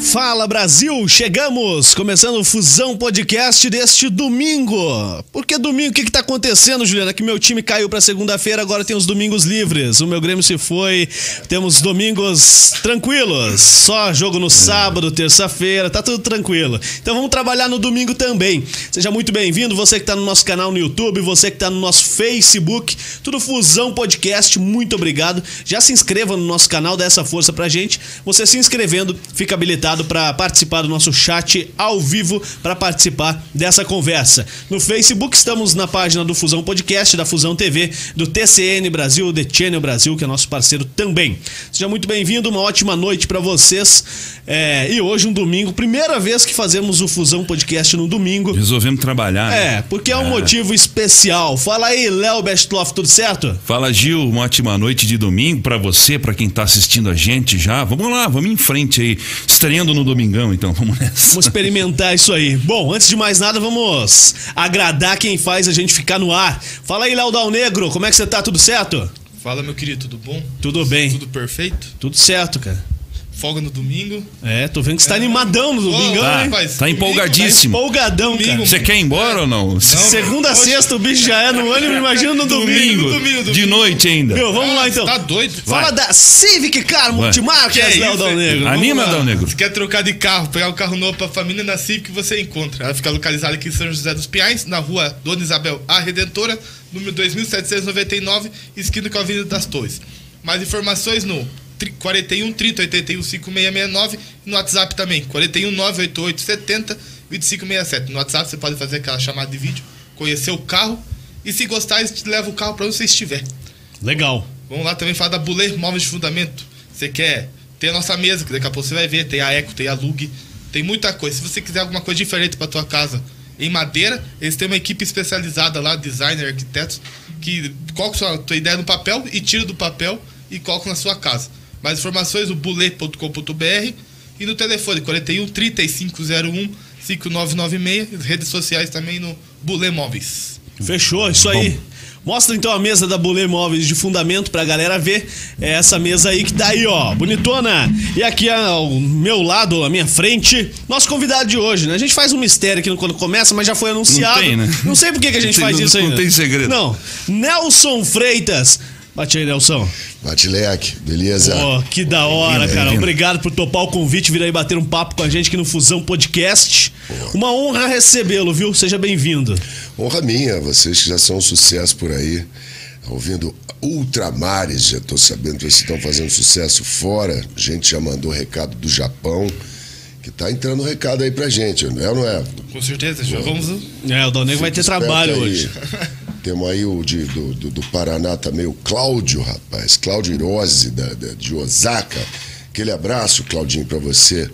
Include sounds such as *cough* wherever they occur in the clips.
Fala Brasil, chegamos! Começando o Fusão Podcast deste domingo. Por que domingo? O que, que tá acontecendo, Juliana? Que meu time caiu pra segunda-feira, agora tem os domingos livres. O meu Grêmio se foi, temos domingos tranquilos. Só jogo no sábado, terça-feira, tá tudo tranquilo. Então vamos trabalhar no domingo também. Seja muito bem-vindo, você que tá no nosso canal no YouTube, você que tá no nosso Facebook, tudo Fusão Podcast, muito obrigado. Já se inscreva no nosso canal, dá essa força pra gente. Você se inscrevendo, fica habilitado para participar do nosso chat ao vivo para participar dessa conversa. No Facebook estamos na página do Fusão Podcast, da Fusão TV, do TCN Brasil, The Channel Brasil, que é nosso parceiro também. Seja muito bem-vindo, uma ótima noite para vocês. É, e hoje um domingo, primeira vez que fazemos o Fusão Podcast no domingo. Resolvemos trabalhar. É, né? porque é um é. motivo especial. Fala aí, Léo Bestloff, tudo certo? Fala, Gil, uma ótima noite de domingo para você, para quem tá assistindo a gente já. Vamos lá, vamos em frente aí. Estreando no domingão, então vamos nessa. Vamos experimentar isso aí. Bom, antes de mais nada, vamos agradar quem faz a gente ficar no ar. Fala aí, Léo Dal Negro, como é que você tá? Tudo certo? Fala, meu querido, tudo bom? Tudo bem. Tudo perfeito? Tudo certo, cara folga no domingo. É, tô vendo que você tá é. animadão no domingo, tá, hein? tá empolgadíssimo. Tá empolgadão, domingo, cara. Você quer ir embora é. ou não? não Segunda, hoje... sexta, o bicho já é no ânimo, *laughs* imagina no domingo. Domingo, domingo. De noite ainda. Meu, vamos ah, lá então. Tá doido? Fala Vai. da Civic Car Multimarcas, Léo Dal Negro. Anima, Dal Negro. Se quer trocar de carro, pegar um carro novo pra família, na Civic você encontra. Ela fica localizada aqui em São José dos Pinhais, na rua Dona Isabel A Redentora, número 2799, esquina com a Avenida das Torres. Mais informações no 41 30 81 5669 e no WhatsApp também, 41 988 70 2567. No WhatsApp você pode fazer aquela chamada de vídeo, conhecer o carro e se gostar, eles te levam o carro para onde você estiver. Legal. Vamos lá também falar da Buller Móveis de Fundamento. Você quer ter a nossa mesa, que daqui a pouco você vai ver, tem a Eco, tem a Lug, tem muita coisa. Se você quiser alguma coisa diferente para tua casa em madeira, eles têm uma equipe especializada lá, designer, arquitetos, que colocam a tua ideia no papel e tira do papel e colocam na sua casa. Mais informações no bule.com.br e no telefone 41 3501 5996, redes sociais também no Bule Móveis. Fechou, isso aí. Bom. Mostra então a mesa da Bulê Móveis de fundamento pra galera ver. É essa mesa aí que tá aí, ó, bonitona. E aqui ao meu lado, à minha frente, nosso convidado de hoje, né? A gente faz um mistério aqui quando começa, mas já foi anunciado. Não, tem, né? não sei por que, que a gente faz não, isso ainda. Não tem segredo. Não. Nelson Freitas. Bate aí, Nelson. Bate leque, beleza? Oh, que da hora, cara. Obrigado por topar o convite, vir aí bater um papo com a gente aqui no Fusão Podcast. Uma honra recebê-lo, viu? Seja bem-vindo. Honra minha, vocês que já são um sucesso por aí, ouvindo Ultramares, já estou sabendo que vocês estão fazendo sucesso fora. A gente já mandou recado do Japão, que tá entrando recado aí pra gente, não é ou não é? Com certeza, já vamos. É, o Donego vai ter trabalho aí. hoje. *laughs* Temos aí o de, do, do, do, Paraná também, o Cláudio, rapaz. Cláudio Irose, da, da, de Osaka. Aquele abraço, Claudinho, para você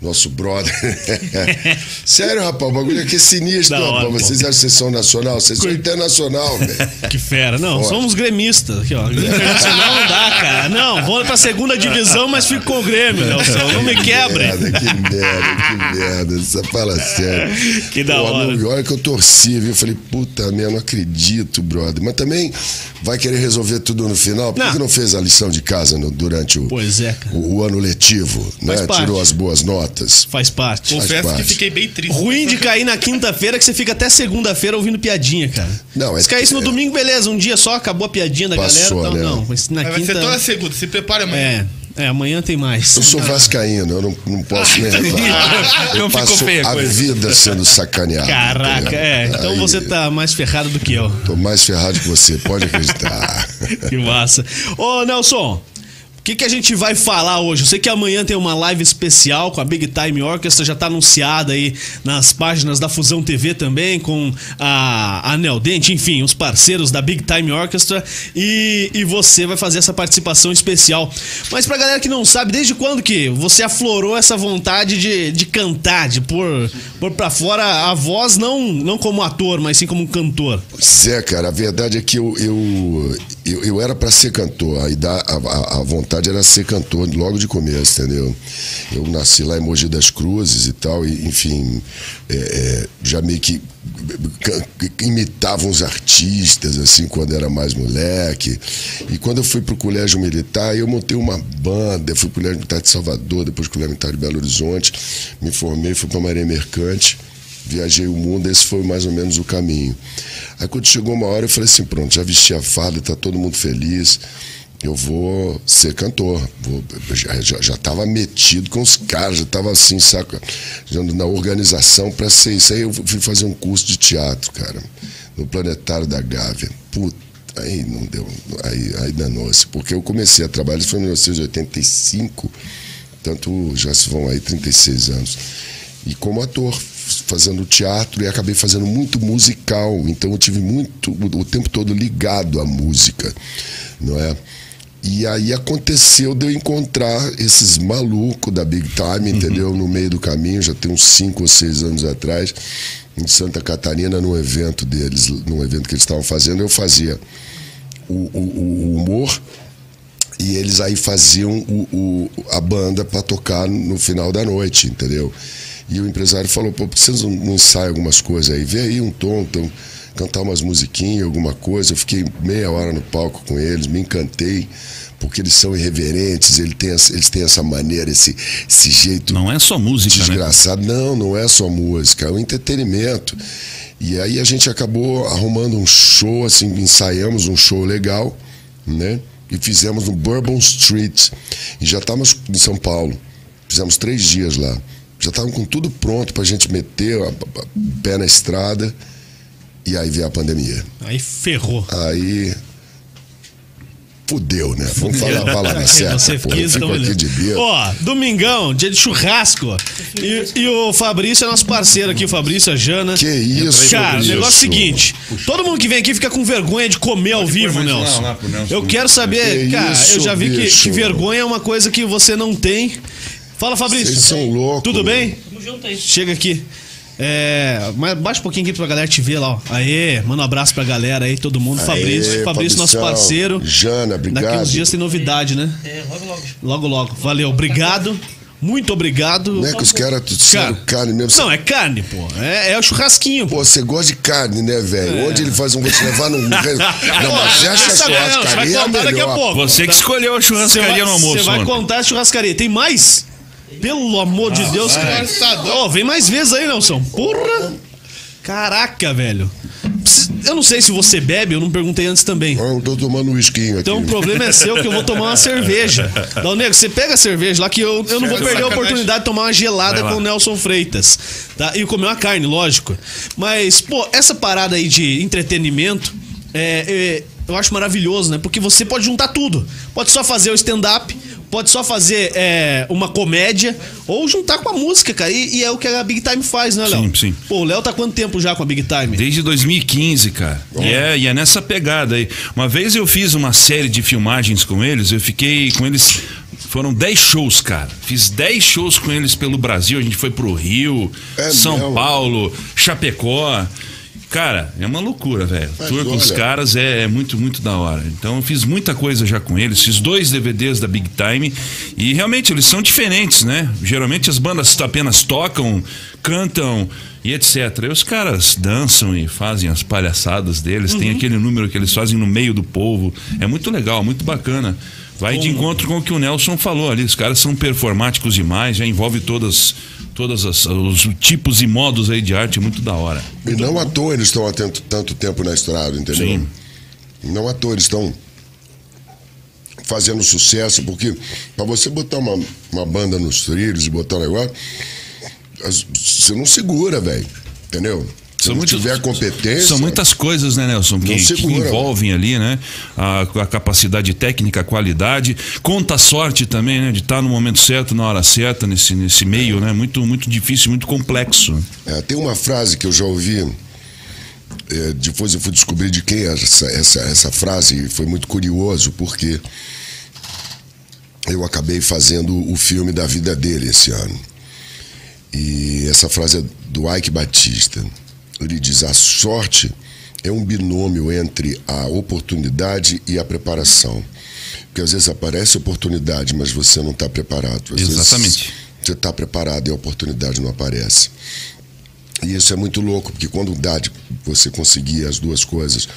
nosso brother. *laughs* Sério, rapaz, o bagulho aqui é sinistro, da rapaz. Hora, vocês acham que vocês são nacional? Vocês são internacional, *laughs* velho. Que fera. Não, somos gremistas. Aqui, ó. Internacional não dá, cara. Não, vou pra segunda divisão, mas fico com o Grêmio, Nelson. Não me quebre. Que merda, que merda, que merda. Você fala sério. Que da Pô, hora. Não, olha que eu torci, viu? Eu falei, puta merda, não acredito, brother. Mas também vai querer resolver tudo no final. Por não. que não fez a lição de casa no, durante o, é, o, o ano letivo? né? Tirou as boas notas notas. Faz parte. Confesso Faz parte. que fiquei bem triste. Ruim de cair na quinta-feira que você fica até segunda-feira ouvindo piadinha, cara. Não, é Se caísse no é... domingo, beleza. Um dia só acabou a piadinha da Passou, galera. Então, né? não. Mas na Vai quinta... ser toda segunda. Se prepara amanhã. É. É, amanhã tem mais. Eu sou vascaíno, eu não, não posso *laughs* nem reclamar. Eu não passo a vida sendo sacaneado. Caraca, entendeu? é. Então Aí, você tá mais ferrado do que eu. Tô mais ferrado que você, pode acreditar. *laughs* que massa. Ô, Nelson, que, que a gente vai falar hoje? Eu sei que amanhã tem uma live especial com a Big Time Orchestra, já está anunciada aí nas páginas da Fusão TV também, com a, a Dente, enfim, os parceiros da Big Time Orchestra. E, e você vai fazer essa participação especial. Mas pra galera que não sabe, desde quando que você aflorou essa vontade de, de cantar, de pôr, pôr pra fora a voz, não, não como ator, mas sim como cantor? Pois é, cara, a verdade é que eu, eu eu, eu era para ser cantor, a, a, a- vontade era ser cantor logo de começo, entendeu? Eu nasci lá em Mogi das Cruzes e tal, e, enfim, é, é, já meio que imitava uns artistas, assim, quando era mais moleque. E quando eu fui pro Colégio Militar, eu montei uma banda, fui pro Colégio Militar de Salvador, depois Colégio Militar de Belo Horizonte, me formei, fui pra Marinha Mercante viajei o mundo, esse foi mais ou menos o caminho. Aí quando chegou uma hora eu falei assim, pronto, já vesti a farda, tá todo mundo feliz, eu vou ser cantor. Vou, já, já, já tava metido com os caras, já tava assim, saca, já na organização para ser isso. Aí eu fui fazer um curso de teatro, cara, no Planetário da Gávea. Puta, aí não deu, aí, aí danou-se, porque eu comecei a trabalhar, isso foi em 1985, tanto já se vão aí 36 anos. E como ator, fazendo teatro e acabei fazendo muito musical. Então eu tive muito o tempo todo ligado à música, não é? E aí aconteceu de eu encontrar esses malucos da Big Time, entendeu? No meio do caminho, já tem uns cinco ou seis anos atrás, em Santa Catarina, num evento deles, num evento que eles estavam fazendo, eu fazia o, o- o humor e eles aí faziam o- a banda para tocar no final da noite, entendeu? E o empresário falou, pô, por que vocês não, não ensaiam algumas coisas aí? Vê aí um tom, então, cantar umas musiquinhas, alguma coisa. Eu fiquei meia hora no palco com eles, me encantei, porque eles são irreverentes, eles têm, essa- eles têm essa maneira, esse, esse jeito Não é só música, né? desgraçado. Não, não é só música, é um entretenimento. E aí a gente acabou arrumando um show, assim, ensaiamos um show legal, né? E fizemos no Bourbon Street. E já estávamos em São Paulo. Fizemos três dias lá. Já estavam com tudo pronto pra gente meter o pé na estrada. E aí veio a pandemia. Aí ferrou. Aí. Fudeu, né? Vamos falar a palavra *laughs* certa. Você pô. Eu fico então, aqui de. Ó, domingão, dia de churrasco. E, e o Fabrício é nosso parceiro aqui, o Fabrício, a Jana. Que isso, Cara, o negócio é o seguinte: todo mundo que vem aqui fica com vergonha de comer ao vivo, Nelson. lá Nelson. Eu quero saber, Que cara, eu isso, já vi que, que vergonha é uma coisa que você não tem. Fala, Fabrício. Vocês são loucos. Tudo bem? Tamo junto aí. Chega aqui. É, mas baixa um pouquinho aqui pra galera te ver lá, ó. Aê, manda um abraço pra galera aí, todo mundo. Aê, Fabrício, Fabrício, nosso parceiro. Jana, obrigado. Daqui uns dias tem novidade, né? É, logo, logo. Logo, logo. Valeu, obrigado. Muito obrigado. Não é que os caras disseram Cara, carne mesmo. Você- Não, é carne, pô. É, é o churrasquinho, pô. Você gosta de carne, né, velho? Onde ele faz um. Vou te levar num. *laughs* Não, mas essa não, você vai churrascaria é contar daqui a pouco. Você que escolheu a Você churrascaria vai, no almoço, você vai mano. contar a churrascaria. Tem mais? Pelo amor de Deus, cara. Tá. Ó, vem mais vezes aí, Nelson. Porra! Caraca, velho. Eu não sei se você bebe, eu não perguntei antes também. Eu tô tomando um whisky aqui. Então o problema é seu que eu vou tomar uma cerveja. *laughs* Dal Negro, você pega a cerveja lá que eu, eu não vou perder a oportunidade de tomar uma gelada com o Nelson Freitas. Tá? E comer uma carne, lógico. Mas, pô, essa parada aí de entretenimento, é, é, eu acho maravilhoso, né? Porque você pode juntar tudo. Pode só fazer o stand-up, pode só fazer é, uma comédia, ou juntar com a música, cara. E, e é o que a Big Time faz, né, Léo? Sim, sim. Pô, o Léo tá há quanto tempo já com a Big Time? Desde 2015, cara. E é, e é nessa pegada aí. Uma vez eu fiz uma série de filmagens com eles, eu fiquei com eles. Foram 10 shows, cara. Fiz 10 shows com eles pelo Brasil. A gente foi pro Rio, É São mesmo? Paulo, Chapecó. Cara, é uma loucura, velho. Tour com os caras é, é muito, muito da hora. Então eu fiz muita coisa já com eles. Fiz dois DVDs da Big Time. E realmente eles são diferentes, né? Geralmente as bandas apenas tocam, cantam e etc. E os caras dançam e fazem as palhaçadas deles. Tem aquele número que eles fazem no meio do povo. É muito legal, muito bacana. Vai de encontro com o que o Nelson falou ali. Os caras são performáticos demais, já envolve todas, todas as- os tipos e modos aí de arte, muito da hora. E não à toa eles estão há tanto, tanto tempo na estrada, entendeu? Sim. Não à toa eles estão fazendo sucesso, porque para você botar uma, uma banda nos trilhos e botar um negócio, você não segura, velho. Entendeu? Se São não muitos- tiver competência. São muitas coisas, né, Nelson, que, que segura, envolvem ali, né? A, a capacidade técnica, a qualidade. Conta a sorte também, né? De estar no momento certo, na hora certa, nesse, nesse meio, né? Muito, muito difícil, muito complexo. É, tem uma frase que eu já ouvi, é, depois eu fui descobrir de quem é essa, essa, essa frase, e foi muito curioso, porque eu acabei fazendo o filme da vida dele esse ano. E essa frase é do Ike Batista. Ele diz: A sorte é um binômio entre a oportunidade e a preparação. Porque às vezes aparece oportunidade, mas você não está preparado. Às Exatamente. Você está preparado e a oportunidade não aparece. E isso é muito louco, porque quando dá de você conseguir as duas coisas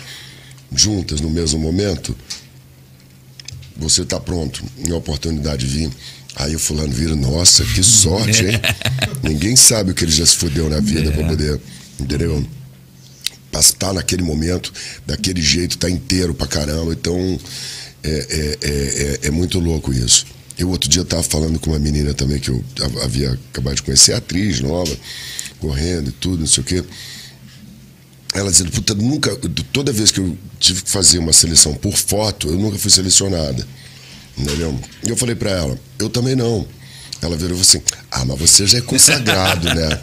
juntas no mesmo momento, você está pronto e a oportunidade vir. Aí o fulano vira, nossa, que sorte, hein? *laughs* Ninguém sabe o que ele já se fudeu na vida É. para poder, entendeu? Estar naquele momento, daquele jeito, tá inteiro pra caramba. Então, é, é, é, é, é muito louco isso. Eu outro dia tava falando com uma menina também que eu havia acabado de conhecer, atriz nova, correndo e tudo, não sei o quê. Ela dizendo, puta, nunca, toda vez que eu tive que fazer uma seleção por foto, eu nunca fui selecionada. Entendeu? E eu falei pra ela, eu também não. Ela virou e assim, ah, mas você já é consagrado, né?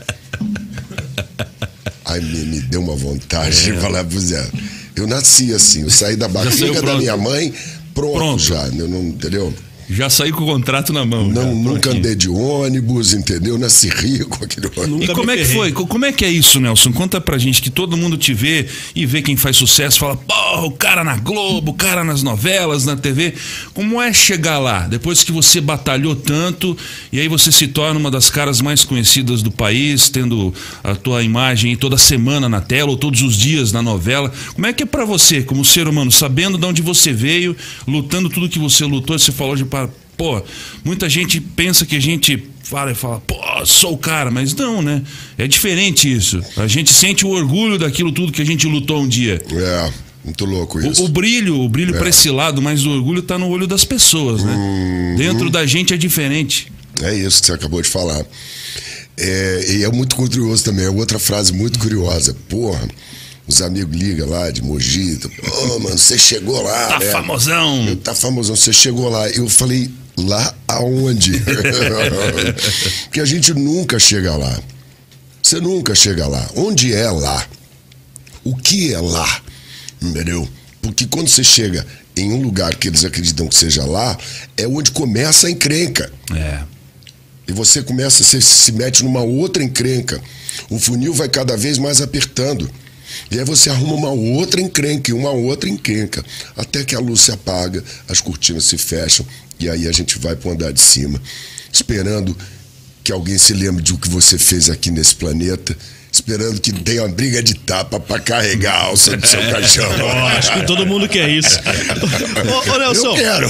*laughs* Aí me, me deu uma vontade de falar pro Zé. Eu nasci assim, eu saí da É. barriga da minha mãe, pronto, Pronto. já, eu não, entendeu? Já saí com o contrato na mão. Não, já, nunca andei de ônibus, entendeu? Nasci rico, aquele ônibus. Nunca E como é que foi? Co- Como é que é isso, Nelson? Conta pra gente que todo mundo te vê e vê quem faz sucesso, fala, pô, o cara na Globo, o cara nas novelas, na TV. Como é chegar lá, depois que você batalhou tanto e aí você se torna uma das caras mais conhecidas do país, tendo a tua imagem toda semana na tela ou todos os dias na novela. Como é que é pra você, como ser humano, sabendo de onde você veio, lutando tudo que você lutou, você falou de para Pô, muita gente pensa que a gente fala e fala, pô, sou o cara, mas não, né? É diferente isso. A gente sente o orgulho daquilo tudo que a gente lutou um dia. É, muito louco isso. O, o brilho, o brilho pra esse lado, mas o orgulho tá no olho das pessoas, né? Uhum. Dentro da gente é diferente. É isso que você acabou de falar. É, e é muito curioso também, é outra frase muito curiosa. Porra, os amigos ligam lá de Mogi, pô, mano, você chegou lá, Tá né? famosão. Eu, tá famosão, você chegou lá. Eu falei, lá aonde? *laughs* Porque a gente nunca chega lá. Você nunca chega lá. Onde é lá? O que é lá? Entendeu? Porque quando você chega em um lugar que eles acreditam que seja lá, é onde começa a encrenca. É. E você começa, você se mete numa outra encrenca. O funil vai cada vez mais apertando. E aí você arruma uma outra encrenca, e uma outra encrenca. Até que a luz se apaga, as cortinas se fecham, e aí a gente vai para o andar de cima, esperando que alguém se lembre de o que você fez aqui nesse planeta, esperando que tenha uma briga de tapa para carregar a alça do seu caixão. Ó, acho que todo mundo quer isso. *laughs* Ô, ô, Nelson. Eu quero.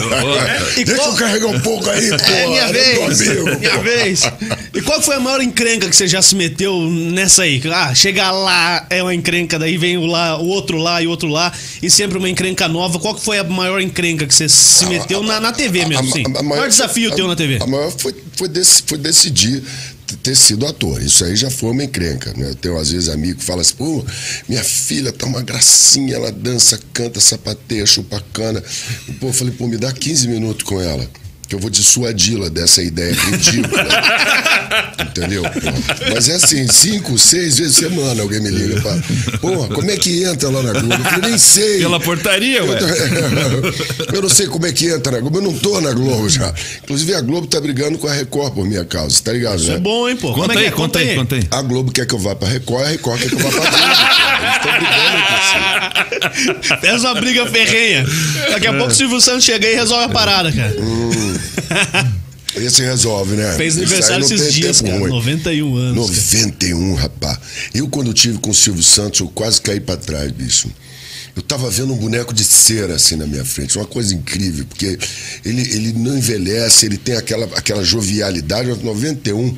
E Deixa qual- eu carregar um pouco aí, pô. É minha eu vez. amigo, Minha vez. E qual foi a maior encrenca que você já se meteu nessa aí? Ah, chega lá, é uma encrenca, daí vem o, lá, o outro lá e o outro lá, e sempre uma encrenca nova. Qual foi a maior encrenca que você se meteu na, na TV mesmo, sim? O maior desafio a- teu na TV? A maior foi, foi, dec- foi decidir ter sido ator. Isso aí já foi uma encrenca. Né? Eu tenho, às vezes, amigo que fala assim, pô, minha filha tá uma gracinha, ela dança, canta, sapateia, chupa cana. Pô, eu falei, pô, me dá 15 minutos com ela. Que eu vou dissuadi-la dessa ideia ridícula. *laughs* Entendeu? Pô? Mas é assim, cinco, seis vezes por semana alguém me liga. Fala, Pô, como é que entra lá na Globo? Eu falei, nem sei. Pela portaria, ué. *laughs* Eu não sei como é que entra na Globo. Eu não tô na Globo já. Inclusive, a Globo tá brigando com a Record por minha causa, tá ligado? Isso é né? bom, hein, pô? Conta é que aí, é? conta aí, conta aí. A Globo quer que eu vá pra Record, a Record quer que eu vá pra Globo. Eles brigando. Fez *laughs* uma briga ferrenha. Daqui a pouco o Silvio Santos chega aí e resolve a parada, cara. *laughs* Esse resolve, né? Fez aniversário esses dias, cara. ruim. 91 anos. cara. 91, rapaz. Eu, quando tive com o Silvio Santos, eu quase caí pra trás, bicho. Eu tava vendo um boneco de cera assim na minha frente, uma coisa incrível, porque ele, ele não envelhece, ele tem aquela, aquela jovialidade, 91.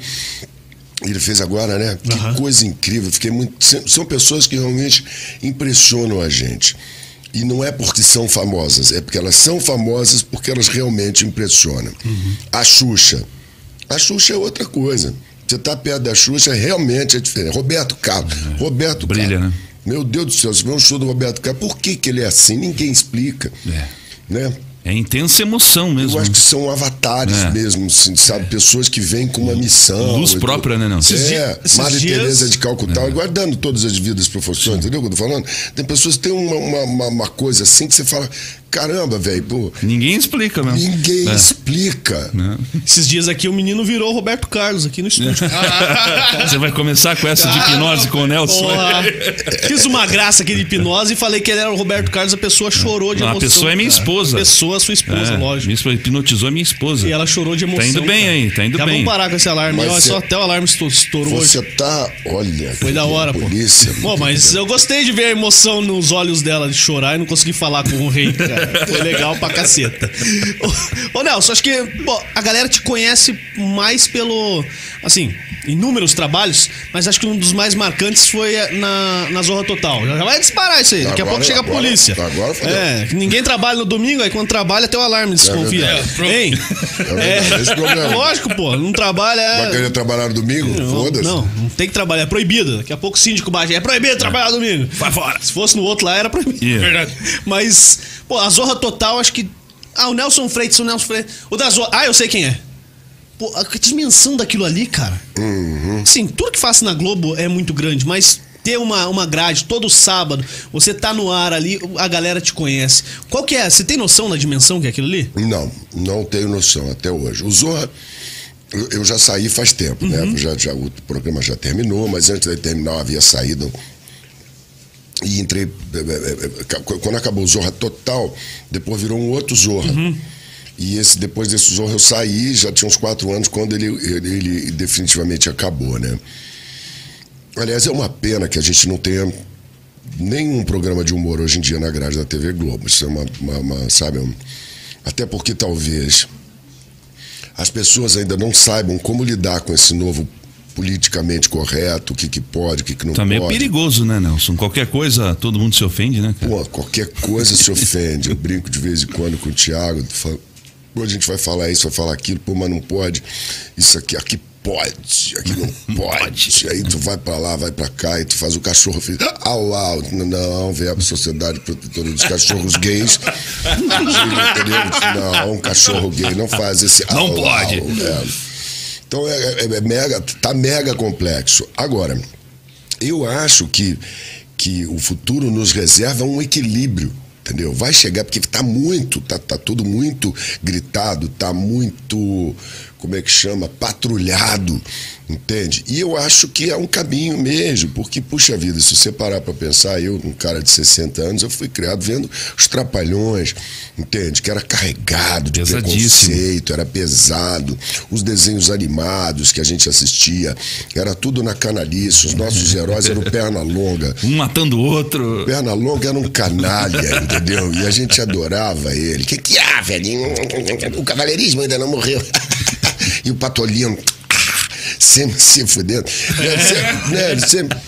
Ele fez agora, né? Que coisa incrível. Fiquei muito. São pessoas que realmente impressionam a gente. E não é porque são famosas, é porque elas são famosas porque elas realmente impressionam. Uhum. A Xuxa. A Xuxa é outra coisa. Você tá perto da Xuxa, realmente é diferente. Roberto Carlos. Roberto Brilha, Carlos. né? Meu Deus do céu, você vê um show do Roberto Carlos, por que, que ele é assim? Ninguém explica. É. Né? É intensa emoção mesmo. Eu acho que são avatares É. mesmo, assim, sabe? Pessoas que vêm com uma missão. Luz própria, né? Esses É, Madre dias- Teresa de Calcutá, guardando todas as vidas proporções, entendeu o que eu tô falando? Tem pessoas que têm uma, uma, uma- uma coisa assim que você fala, caramba, velho, pô. Ninguém explica mesmo. Ninguém É. explica. Esses dias aqui o menino virou Roberto Carlos aqui no estúdio. *laughs* Você vai começar com essa de hipnose com o Nelson. Porra. Fiz uma graça aqui de hipnose e falei que ele era o Roberto Carlos, a pessoa chorou de Não, a emoção. pessoa é minha cara. esposa. A pessoa é sua esposa, É, lógico. minha esposa hipnotizou a minha esposa. E ela chorou de emoção. Tá indo bem cara. aí, tá indo Já bem. vamos parar com esse alarme. Mas Olha só até o alarme estou- estourou hoje. Você tá. Olha. Foi da hora, pô. polícia. Pô, mas eu gostei de ver a emoção nos olhos dela de chorar e não conseguir falar com o rei, cara. Foi legal pra caceta. Ô, ô Nelson, acho que pô, a galera te conhece mais pelo. Assim, inúmeros trabalhos, mas acho que um dos mais marcantes foi na, na Zorra Total. Já vai disparar isso aí. Daqui a Agora- pouco chega a agora- polícia. agora fodeu. é, ninguém trabalha no domingo, aí quando trabalha até o alarme desconfia. verdade. Hein? É verdade, esse problema. Lógico, pô. Não trabalha. é- Vai querer trabalhar no domingo? não, Foda-se. não, não tem que trabalhar, é proibido. Daqui a pouco o síndico baixa. É proibido trabalhar domingo. Vai fora. Se fosse no outro lá, era proibido. Yeah. Verdade. Mas, pô, a Zorra Total, acho que. Ah, o Nelson Freitas, o Nelson Freitas. O da Zorra. Ah, eu sei quem é. Pô, a dimensão daquilo ali, cara. Uhum. Sim, tudo que faço na Globo é muito grande, mas ter uma, uma grade todo sábado, você tá no ar ali, a galera te conhece. Qual que é? Você tem noção da dimensão que é aquilo ali? Não, não tenho noção até hoje. O Zorra, eu, já saí faz tempo, né? Já, já, o programa já terminou, mas antes de terminar eu havia saído. E entrei. eh, eh, eh, Quando acabou o Zorra Total, depois virou um outro Zorra. E esse, depois desse Zorra eu saí, já tinha uns quatro anos, quando ele, ele, ele definitivamente acabou, né? Aliás, é uma pena que a gente não tenha nenhum programa de humor hoje em dia na grade da TV Globo. Isso é uma, uma- uma, sabe, um- até porque talvez as pessoas ainda não saibam como lidar com esse novo politicamente correto, o que, que pode, o que, que não Também é pode. perigoso, né, Nelson? Qualquer coisa, todo mundo se ofende, né, cara? Pô, qualquer coisa se ofende. Eu brinco de vez em quando com o Thiago. tu fala, Pô, a gente vai falar isso, vai falar aquilo, pô, mas não pode. Isso aqui, aqui pode, aqui não *laughs* pode. Aí tu vai pra lá, vai pra cá, e tu faz o cachorro. Fica, au, au. Não, vem a Sociedade Protetora dos Cachorros Gays. *laughs* Não, um cachorro gay não faz esse Não au, pode. au, é. Então é, é- é mega, tá mega complexo. Agora, eu acho que, que o futuro nos reserva um equilíbrio, entendeu? Vai chegar, porque tá muito, tá, tá tudo muito gritado, tá muito, como é que chama? Patrulhado, entende? E eu acho que é um caminho mesmo, porque, puxa vida, se você parar pra pensar, eu, um cara de 60 anos, eu fui criado vendo os trapalhões, entende? Que era carregado de preconceito, era pesado. Os desenhos animados que a gente assistia, era tudo na canalice. Os nossos heróis eram *laughs* perna longa. Um matando o outro. Perna longa era um canalha, entendeu? E a gente adorava ele. Que que há, velhinho? O cavaleirismo ainda não morreu. *laughs* *laughs* e o patolino sempre *laughs* se fudendo. Né, sempre, né, ele sempre,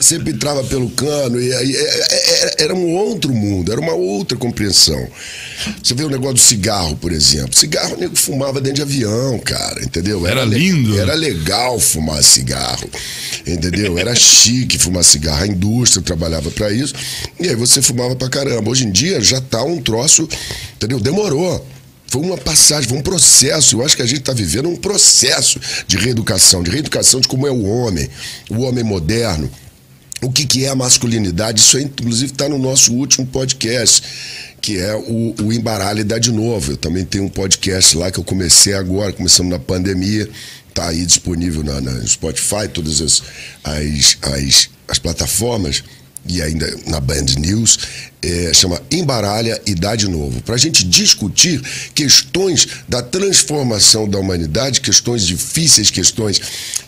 sempre entrava pelo cano e aí é, é, é, era um outro mundo, era uma outra compreensão. Você vê o negócio do cigarro, por exemplo. Cigarro o nego fumava dentro de avião, cara, entendeu? Era le- lindo. Era legal fumar cigarro, entendeu? Era *laughs* chique fumar cigarro. A indústria trabalhava pra isso. E aí você fumava pra caramba. Hoje em dia já tá um troço, entendeu? Demorou. Foi uma passagem, foi um processo. Eu acho que a gente está vivendo um processo de reeducação, de reeducação de como é o homem, o homem moderno. O que, que é a masculinidade? Isso aí, inclusive, está no nosso último podcast, que é o, o Embaralhe Dá de Novo. Eu também tenho um podcast lá que eu comecei agora, começamos na pandemia. Está aí disponível na, na Spotify, todas as, as, as, as plataformas e ainda na Band News, é, chama Embaralha e Dá de Novo, para a gente discutir questões da transformação da humanidade, questões difíceis, questões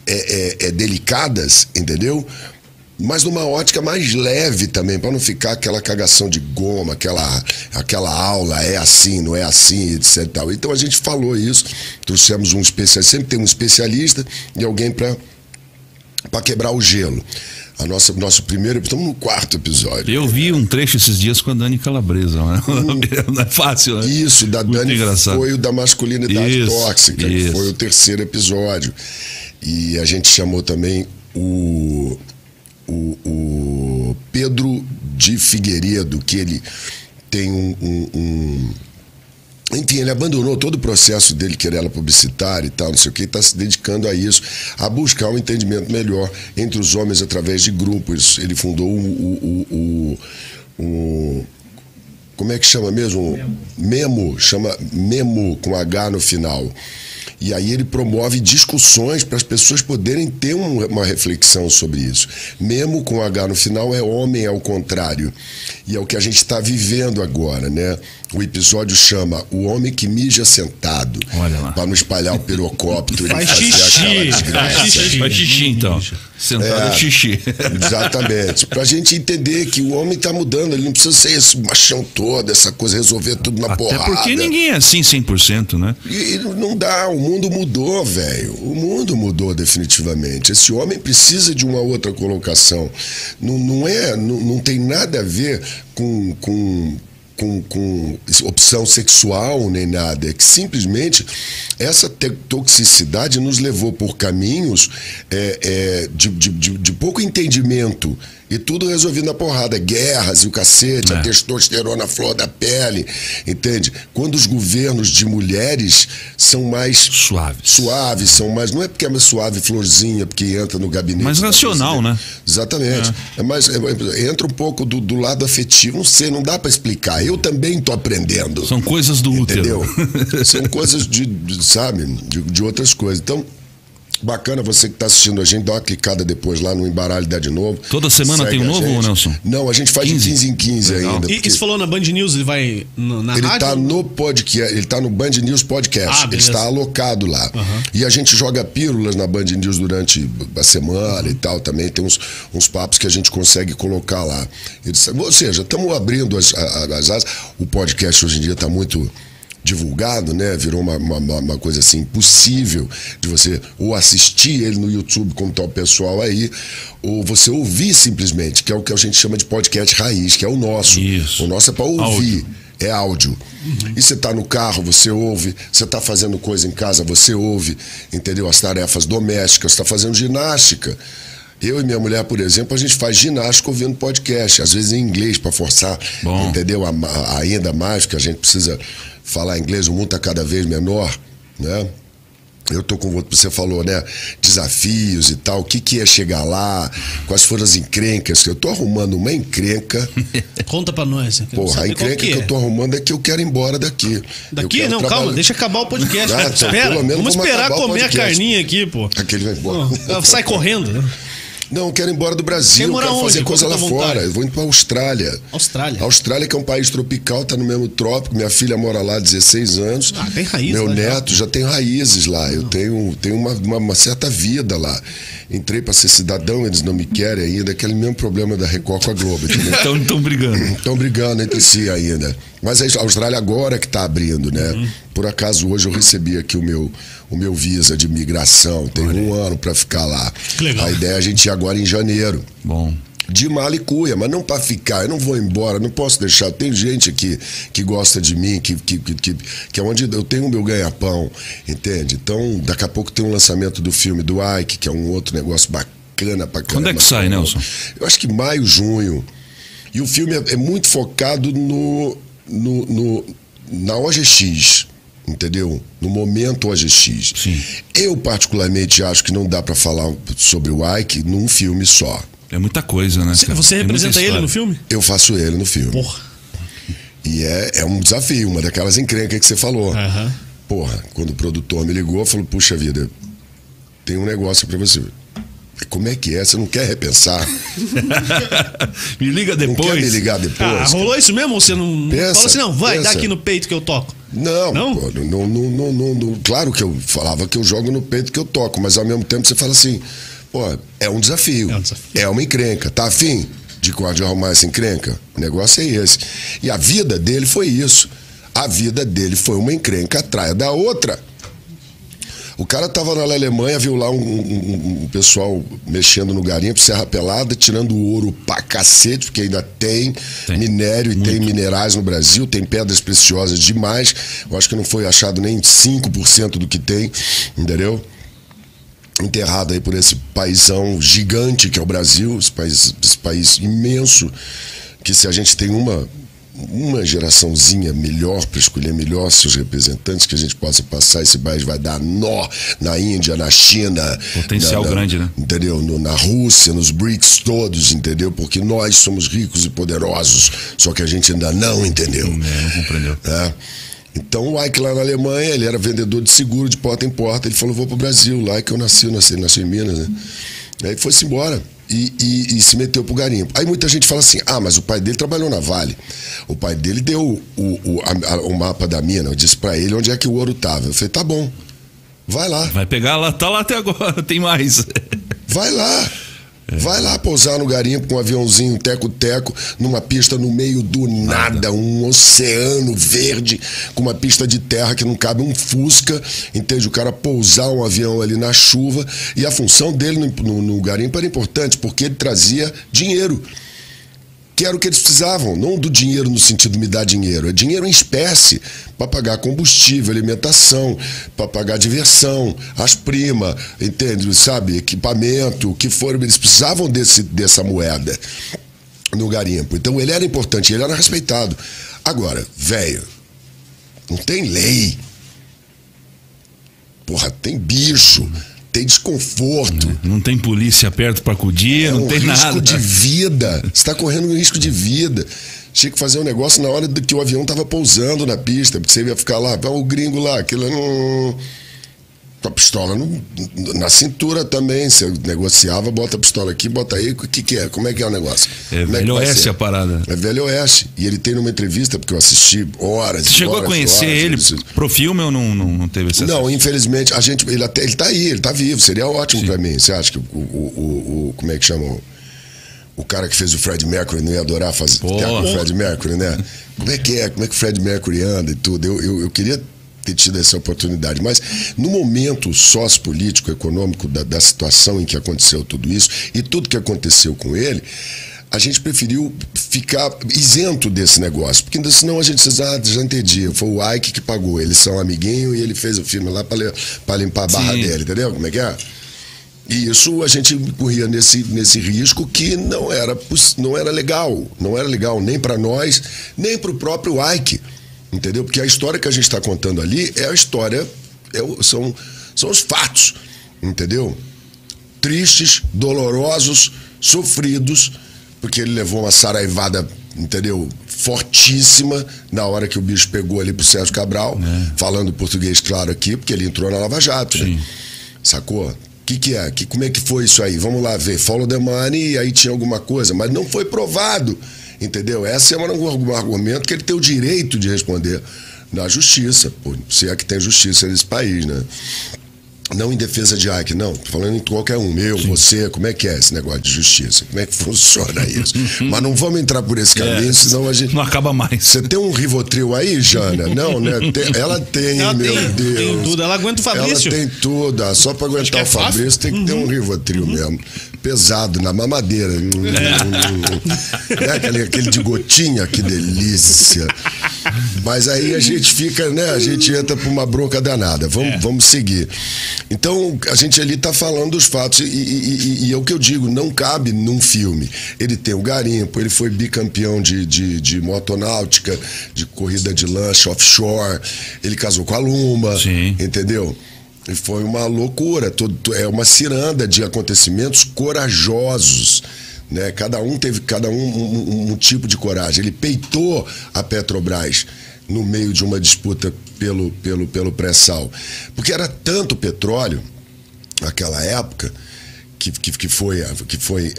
é, é, é, delicadas, entendeu? Mas numa ótica mais leve também, para não ficar aquela cagação de goma, aquela, aquela aula é assim, não é assim, etc. Tal. Então a gente falou isso, trouxemos um especialista, sempre tem um especialista e alguém para quebrar o gelo. A nossa, nosso primeiro, estamos no quarto episódio. Eu vi um trecho esses dias com a Dani Calabresa. né? *laughs* Não é fácil, né? Isso, da Muito Dani engraçado. foi o da masculinidade Isso, tóxica, que isso. foi o terceiro episódio. E a gente chamou também o, o, o Pedro de Figueiredo, que ele tem um- um- um enfim, ele abandonou todo o processo dele, que era publicitário e tal, não sei o que, está se dedicando a isso, a buscar um entendimento melhor entre os homens através de grupos. Ele fundou o. o, o, o- o- como é que chama mesmo? Memo, chama Memo com H no final. E aí ele promove discussões para as pessoas poderem ter um, uma reflexão sobre isso. Memo com H no final é homem ao contrário. E é o que a gente está vivendo agora, né? O episódio chama O Homem que Mija Sentado. Olha lá. Para não espalhar o pirocóptero. e Faz fazer xixi. aquela. Faz xixi. Faz xixi, então. Sentado é xixi. Exatamente. Pra gente entender que o homem tá mudando, ele não precisa ser esse machão todo, essa coisa, resolver tudo na Até porrada. porque ninguém é assim 100%, né? E e não dá, o mundo mudou, velho. O mundo mudou definitivamente. Esse homem precisa de uma outra colocação. Não, não é, não, não tem nada a ver com, com, com, com opção sexual nem nada. É que simplesmente essa toxicidade nos levou por caminhos é, é, de, de, de pouco entendimento. E tudo resolvido na porrada. Guerras e o cacete, a É. testosterona à flor da pele. Entende? Quando os governos de mulheres são mais Suaves. suaves, são mais. Não é porque é mais suave florzinha, porque entra no gabinete. Mais racional, presidente. né? Exatamente. É. mais, é- entra um pouco do, do lado afetivo. Não sei, não dá pra explicar. Eu também tô aprendendo. São coisas do útero. Entendeu? *laughs* São coisas de, de, sabe, de, de outras coisas. Então, bacana você que está assistindo a gente, dá uma clicada depois lá no Embaralho Dá de Novo. Toda semana Segue tem um novo, gente. Nelson? Não, a gente faz 15? de 15 em 15 Legal. ainda. E, e você falou na Band News, ele vai no- na ele rádio? está no podcast, ele tá no Band News Podcast. Ah, ele está alocado lá. E a gente joga pílulas na Band News durante a semana e tal também. Tem uns, uns papos que a gente consegue colocar lá. Eles- ou seja, estamos abrindo as, a- a- as asas. O podcast hoje em dia está muito divulgado, né? Virou uma, uma, uma- coisa assim impossível de você ou assistir ele no YouTube, como tá o pessoal aí, ou você ouvir simplesmente, que é o que a gente chama de podcast raiz, que é o nosso. Isso. O nosso é para ouvir Áudio. é áudio. E você está no carro, você ouve. Você está fazendo coisa em casa, você ouve. Entendeu? As tarefas domésticas, está fazendo ginástica. Eu e minha mulher, por exemplo, a gente faz ginástica ouvindo podcast, às vezes em inglês para forçar, Bom. entendeu? A- a- ainda mais, porque a gente precisa falar inglês, o mundo está cada vez menor, né? Eu tô com você falou, né? Desafios e tal. O que, que é chegar lá? Quais foram as encrencas? Eu tô arrumando uma encrenca. *laughs* Conta pra nós. Porra, a encrenca que, que é. eu tô arrumando é que eu quero ir embora daqui. Daqui? Não, calma, trabalhar- deixa acabar o podcast. Ah, então, Espera, vamos vamos esperar comer a carninha aqui, pô. Aquele vai embora. Sai correndo. né? Não, eu quero ir embora do Brasil, quero onde? fazer coisa lá vontade. fora. Eu vou indo pra Austrália. Austrália. Austrália, que é um país tropical, tá no mesmo trópico. Minha filha mora lá há 16 anos. Ah, tem raiz Meu lá já. neto já tem raízes lá. Eu tenho, tenho uma, uma, uma certa vida lá. Entrei para ser cidadão, eles não me querem ainda. Aquele mesmo problema da Record com a Globo. *laughs* Então estão brigando. Estão brigando entre si ainda. Mas a Austrália agora que está abrindo, né? Uhum. Por acaso hoje eu recebi aqui o meu, o meu visa de migração. Tem um ano para ficar lá. Que legal. A ideia é a gente ir agora em janeiro. Bom. De mala e cuia, mas não para ficar. Eu não vou embora, não posso deixar. Tem gente aqui que gosta de mim, que, que, que, que, que é onde eu tenho o meu ganha-pão, entende? Então, daqui a pouco tem um lançamento do filme do Ike, que é um outro negócio bacana pra caramba. Quando é que sai, Nelson? Eu acho que maio, junho. E o filme é, é muito focado no, no, no- na OGX, entendeu? No momento OGX. Sim. Eu, particularmente, acho que não dá pra falar sobre o Ike num filme só. É muita coisa, né? Você, cara? você muita representa ele história. no filme? Eu faço ele no filme. Porra. E é, é um desafio, uma daquelas encrencas que você falou. Aham. Porra, quando o produtor me ligou, falou: Puxa vida, tem um negócio pra você. Como é que é? Você não quer repensar? *laughs* me liga Não depois. quer me ligar depois? Ah, rolou isso mesmo ou você não. Pensa, Fala assim, não, vai, dá pensa. aqui no peito que eu toco. Não, Não? pô, não, não, não, não- não- Claro que eu falava que eu jogo no peito que eu toco, mas ao mesmo tempo você fala assim, pô, é um desafio. É um desafio. É uma encrenca. Tá afim de, de arrumar essa encrenca? O negócio é esse. E a vida dele foi isso. A vida dele foi uma encrenca atrás da outra. O cara tava na Alemanha, viu lá um, um- um pessoal mexendo no garimpo, Serra Pelada, tirando ouro pra cacete, porque ainda tem, Tem. minério e tem minerais no Brasil, tem pedras preciosas demais. Eu acho que não foi achado nem 5% do que tem, entendeu? Enterrado aí por esse paizão gigante que é o Brasil, esse país, esse país imenso, que se a gente tem uma uma geraçãozinha melhor para escolher melhor seus representantes, que a gente possa passar esse país vai dar nó na Índia, na China. Potencial na, na, grande, né? Entendeu? No, na Rússia, nos BRICS todos, entendeu? Porque nós somos ricos e poderosos, só que a gente ainda não entendeu. É, não compreendeu. É. Então o Ike lá na Alemanha, ele era vendedor de seguro de porta em porta. Ele falou: vou pro Brasil, lá que eu nasci, eu nasci, nasci em Minas, né? Aí foi-se embora. E, e, e, se meteu pro garimpo. Aí muita gente fala assim: ah, mas o pai dele trabalhou na Vale. O pai dele deu o, o, a, a, o mapa da mina, eu disse para ele onde é que o ouro tava. Eu falei: tá bom, vai lá. Vai pegar lá, tá lá até agora, *laughs* tem mais. Vai lá. Vai lá pousar no garimpo com um aviãozinho teco-teco, numa pista no meio do nada, nada, um oceano verde, com uma pista de terra que não cabe um Fusca, entende? O cara pousar um avião ali na chuva. E a função dele no, no, no garimpo era importante, porque ele trazia dinheiro que era o que eles precisavam, não do dinheiro no sentido me dar dinheiro, é dinheiro em espécie para pagar combustível, alimentação, para pagar diversão, as primas, entende? Sabe, equipamento, o que for, eles precisavam desse, dessa moeda no garimpo. Então ele era importante, ele era respeitado. Agora, velho, não tem lei. Porra, tem bicho tem desconforto. Não tem polícia perto para acudir, é não um tem risco nada. de vida. Você está correndo um risco de vida. Tinha que fazer um negócio na hora que o avião estava pousando na pista, porque você ia ficar lá, o gringo lá, aquilo não a pistola no, na cintura também. Você negociava, bota a pistola aqui, bota aí. O que, que é? Como é que é o negócio? É Como velho é oeste a parada. É velho oeste. E ele tem numa entrevista, porque eu assisti horas. Você chegou horas, a conhecer horas, ele pro filme ou não, não, não teve esse Não, infelizmente, a gente. Ele, até, ele tá aí, ele tá vivo. Seria ótimo para mim. Você acha que o, o, o, Como é que chama? O cara que fez o Fred Mercury não ia adorar fazer o Fred Mercury, né? Como é que é? Como é que o Fred Mercury anda e tudo? Eu, eu, eu queria ter tido essa oportunidade. Mas no momento sociopolítico, econômico da, da situação em que aconteceu tudo isso e tudo que aconteceu com ele, a gente preferiu ficar isento desse negócio, porque senão a gente ah, já entendi, foi o Ike que pagou, eles são amiguinho e ele fez o filme lá para limpar a barra Sim. dele, entendeu? Como é que é? E isso a gente corria nesse, nesse risco que não era, não era legal, não era legal nem para nós, nem para o próprio Ike. Entendeu? Porque a história que a gente está contando ali é a história, é, são, são os fatos, entendeu? Tristes, dolorosos, sofridos, porque ele levou uma saraivada, entendeu? Fortíssima na hora que o bicho pegou ali pro Sérgio Cabral, é. falando português claro aqui, porque ele entrou na Lava Jato, né? Sacou? O que, que é? Que, como é que foi isso aí? Vamos lá ver. Follow the money aí tinha alguma coisa, mas não foi provado. Entendeu? Esse é um argumento que ele tem o direito de responder na justiça, pô, se é que tem justiça nesse país, né? Não em defesa de Ike, não. Tô falando em qualquer um. Meu, Sim. você, como é que é esse negócio de justiça? Como é que *laughs* funciona isso? Mas não vamos entrar por esse caminho, é, senão a gente. Não acaba mais. Você tem um Rivotril aí, Jana? Não, né? Tem, ela tem, ela meu tem, Deus. Tem tudo. Ela aguenta o Fabrício. Ela tem tudo. Ah, só pra aguentar é o Fabrício fácil. tem que uhum. ter um uhum. Rivotril uhum. mesmo. Pesado, na mamadeira. É. é aquele, aquele de gotinha, que delícia. Mas aí a gente fica, né? A gente entra pra uma bronca danada. Vamos, é. vamos seguir. Então, a gente ali está falando dos fatos. E, e, e, e, é o que eu digo, não cabe num filme. Ele tem o garimpo, ele foi bicampeão de, de, de motonáutica, de corrida de lancha offshore, ele casou com a Luma, Sim. entendeu? E foi uma loucura, é uma ciranda de acontecimentos corajosos. Né? Cada um teve cada um, um, um tipo de coragem. Ele peitou a Petrobras no meio de uma disputa pelo, pelo, pelo pré-sal. Porque era tanto petróleo naquela época que, que, que foi, que foi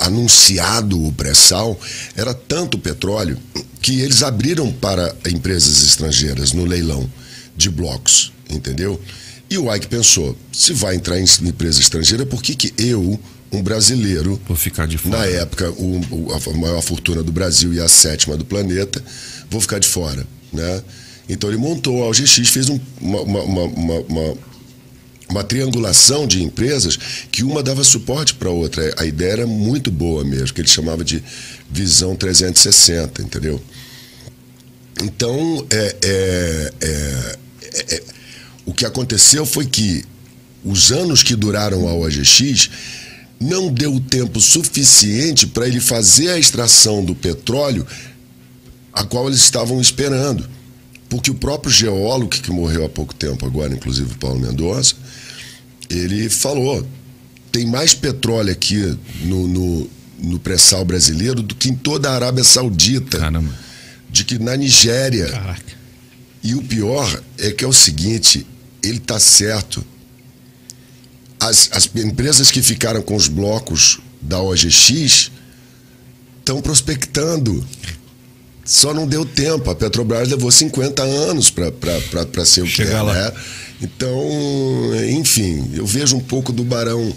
anunciado o pré-sal, era tanto petróleo que eles abriram para empresas estrangeiras no leilão de blocos, entendeu? E o Ike pensou: se vai entrar em empresa estrangeira, por que, que eu, um brasileiro, vou ficar de fora? Na época, o, o, a maior fortuna do Brasil e a sétima do planeta, vou ficar de fora, né? Então ele montou a OGX, fez um, uma, uma, uma, uma, triangulação de empresas que uma dava suporte para a outra. A ideia era muito boa mesmo, que ele chamava de visão 360, entendeu? Então, é, é, é, é, o que aconteceu foi que os anos que duraram a OGX não deu tempo suficiente para ele fazer a extração do petróleo a qual eles estavam esperando. Porque o próprio geólogo, que morreu há pouco tempo agora, inclusive o Paulo Mendonça, ele falou: tem mais petróleo aqui no, no, no pré-sal brasileiro do que em toda a Arábia Saudita. Caramba. De que na Nigéria. Caraca. E o pior é que é o seguinte: ele está certo. As, as empresas que ficaram com os blocos da OGX estão prospectando. Só não deu tempo. A Petrobras levou 50 anos para ser o que é, né? Então, enfim, eu vejo um pouco do Barão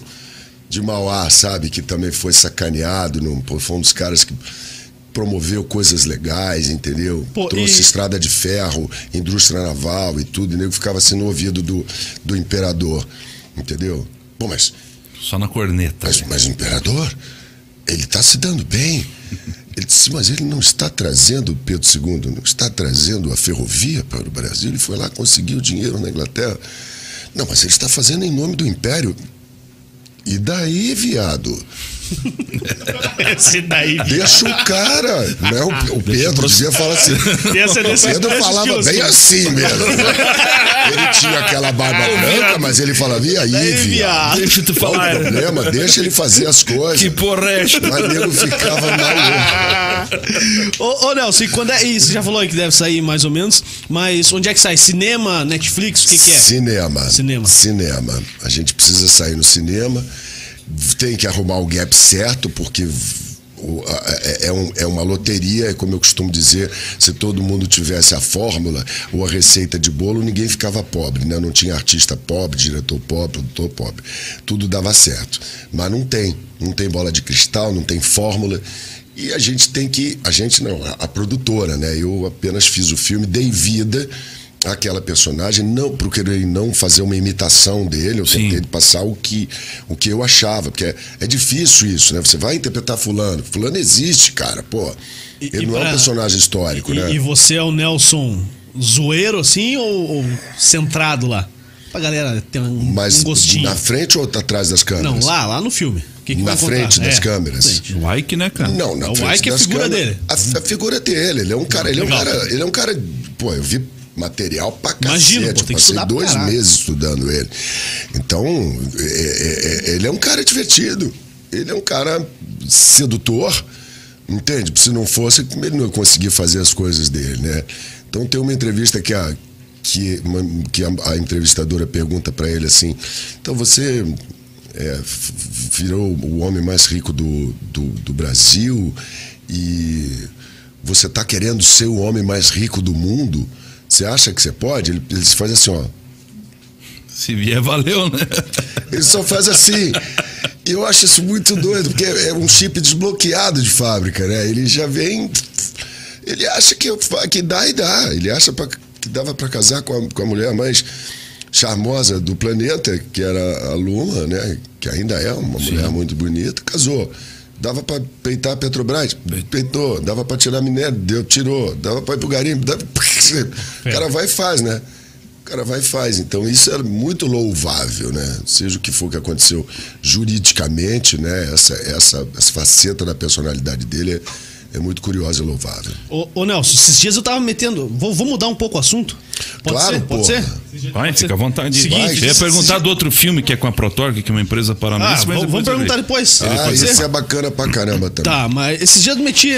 de Mauá, sabe? Que também foi sacaneado. Não, pô, foi um dos caras que promoveu coisas legais, entendeu? Pô, Trouxe e- estrada de ferro, indústria naval e tudo. E nego ficava assim no ouvido do, do imperador, entendeu? Bom, mas Só na corneta. mas, mas o imperador, ele está se dando bem. Ele disse, mas ele não está trazendo, Pedro II, não está trazendo a ferrovia para o Brasil. Ele foi lá, conseguiu dinheiro na Inglaterra. Não, mas ele está fazendo em nome do Império. E daí, viado? *laughs* Esse daí. Deixa o cara. Né? O, o Pedro devia falar assim. Esse é O Pedro desse falava bem assim mesmo. Ele tinha aquela barba branca, mas ele falava, e aí, viado? Deixa eu te Qual o falar. problema? Deixa ele fazer as coisas. Que porra é esta? Mas nego ficava maluco. *laughs* Ô, ô Nelson, e quando é isso? Já falou aí que deve sair mais ou menos, mas onde é que sai? Cinema, Netflix, o que, que é? Cinema. Cinema. Cinema. A gente precisa sair no cinema. Tem que arrumar o gap certo, porque a- é, é um- é uma loteria, é como eu costumo dizer, se todo mundo tivesse a fórmula ou a receita de bolo, ninguém ficava pobre, né? Não tinha artista pobre, diretor pobre, produtor pobre. Tudo dava certo. Mas não tem. Não tem bola de cristal, não tem fórmula. E a gente tem que. A gente não, a, a produtora, né? Eu apenas fiz o filme, dei vida àquela personagem, não procurei não fazer uma imitação dele, eu Sim. tentei passar o que, o que eu achava, porque é, é difícil isso, né? Você vai interpretar fulano, fulano existe, cara, pô. E- Ele e não é pra- um personagem histórico, E, né? e você é o Nelson zoeiro, assim, ou, ou centrado lá? Pra galera ter um, Mas um gostinho. na frente ou atrás das câmeras? Não, lá, lá no filme. O que que Na frente das É, câmeras. frente. O Ike, né, cara? Não, na O frente Ike é a das figura câmeras. dele. A, a figura dele. Ele é um cara, ele é um cara, ele é um cara, pô, eu vi material pra cacete. pô, tem passei dois meses estudando ele. Então, é- é- é- ele é um cara divertido. Ele é um cara sedutor, entende? Se não fosse, ele não ia conseguir fazer as coisas dele, né? Então tem uma entrevista que a que, uma- que a, a entrevistadora pergunta pra ele assim: então você é, virou o homem mais rico do, do, do Brasil e você está querendo ser o homem mais rico do mundo? Você acha que você pode? Ele, faz assim, ó. Se vier, valeu, né? Ele só faz assim. E eu acho isso muito doido, porque é um chip desbloqueado de fábrica, né? Ele já vem. Ele acha que, que dá e dá. Ele acha pra- que dava para casar com a, com a mulher mais charmosa do planeta, que era a Luma, né? Que ainda é uma mulher muito bonita. Casou. Dava para peitar a Petrobras, peitou. Dava para tirar minério, deu, tirou. Dava para ir pro garimpo, dava... o cara vai e faz, né? O cara vai e faz. Então isso é muito louvável, né? Seja o que for que aconteceu juridicamente, né? Essa, essa, essa faceta da personalidade dele é, é muito curiosa e louvável. Ô, ô, Nelson, esses dias eu tava metendo. Vou, vou mudar um pouco o assunto? Pode Claro, ser? Pode porra. ser? Vai, fica à vontade. Seguinte, Vai. Eu ia perguntar do outro filme que é com a Protorque, que é uma empresa Ah, paranaense, mas vamos, eu perguntar depois. Ah, Pode ser? isso é bacana pra caramba também. Tá, mas esses dias eu meti.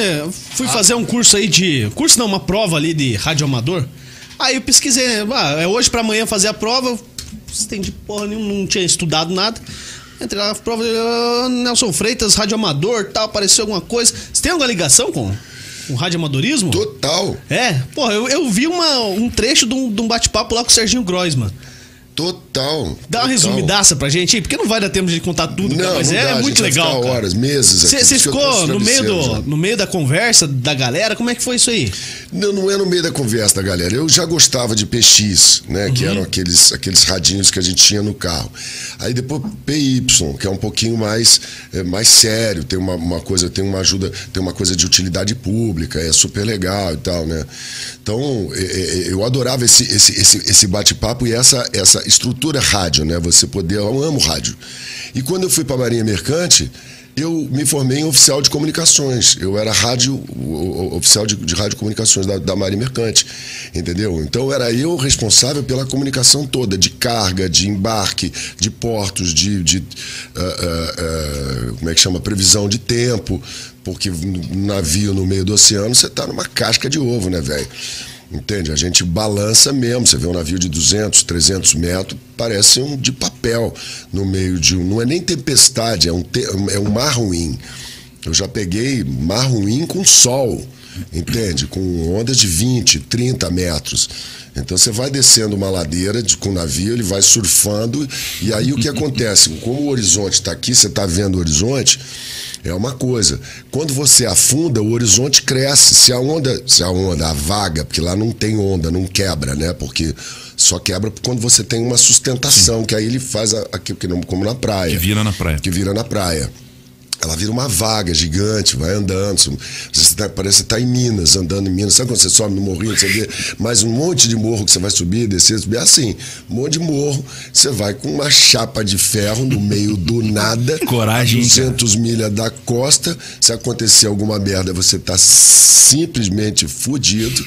Fui fazer um curso aí de. Curso não, uma prova ali de radioamador. Aí eu pesquisei, ah, é hoje pra amanhã fazer a prova. Não entendi porra nenhuma, não tinha estudado nada. Entrei lá na prova, Nelson Freitas, radioamador tal, apareceu alguma coisa. Você tem alguma ligação com o radioamadorismo? Total, É, porra, eu, eu vi uma, um trecho de um, um bate-papo lá com o Serginho Groisman. Total. Dá uma resumidaça pra gente aí, porque não vai dar tempo de contar tudo, cara, Não, mas não é dá, a muito legal. cara. horas, meses aqui. Você que ficou no meio, do, no meio da conversa da galera? Como é que foi isso aí? Não, não é no meio da conversa da galera. Eu já gostava de PX, né? Que Uhum. eram aqueles, aqueles radinhos que a gente tinha no carro. Aí depois PY, que é um pouquinho mais, é, mais sério, tem uma, uma coisa, tem uma ajuda, tem uma coisa de utilidade pública, é super legal e tal, né? Então, é, é, eu adorava esse, esse, esse, esse bate-papo e essa, essa estrutura rádio, né? Você poder. Eu amo rádio. E quando eu fui para a Marinha Mercante, Eu me formei em oficial de comunicações. Eu era rádio, oficial de, de rádio comunicações da, da Marinha Mercante. Entendeu? Então era eu responsável pela comunicação toda, de carga, de embarque, de portos, de. de, ah, ah, ah, como é que chama? Previsão de tempo. Porque um navio no meio do oceano, você tá numa casca de ovo, né, velho? Entende? A gente balança mesmo. Você vê um navio de 200, 300 metros, parece um de papel no meio de um. Não é nem tempestade, é um, te- é um mar ruim. Eu já peguei mar ruim com sol, entende? Com ondas de 20, 30 metros. Então você vai descendo uma ladeira de- com o navio, ele vai surfando, e aí o que acontece? Como o horizonte está aqui, você está vendo o horizonte, é uma coisa. Quando você afunda, o horizonte cresce. Se a onda, se a onda, a vaga, porque lá não tem onda, não quebra, né? Porque só quebra quando você tem uma sustentação, que aí ele faz aquilo que não como na praia. Que vira na praia. Que vira na praia. Ela vira uma vaga gigante, vai andando. Você tá- parece que está em Minas, andando em Minas. Sabe quando você sobe no morrinho, você vê mais um monte de morro que você vai subir, descer, subir? É assim, um monte de morro. Você vai com uma chapa de ferro no meio do nada. *laughs* Coragem, a hein, cara? 200 milhas da costa. Se acontecer alguma merda, você tá simplesmente fudido,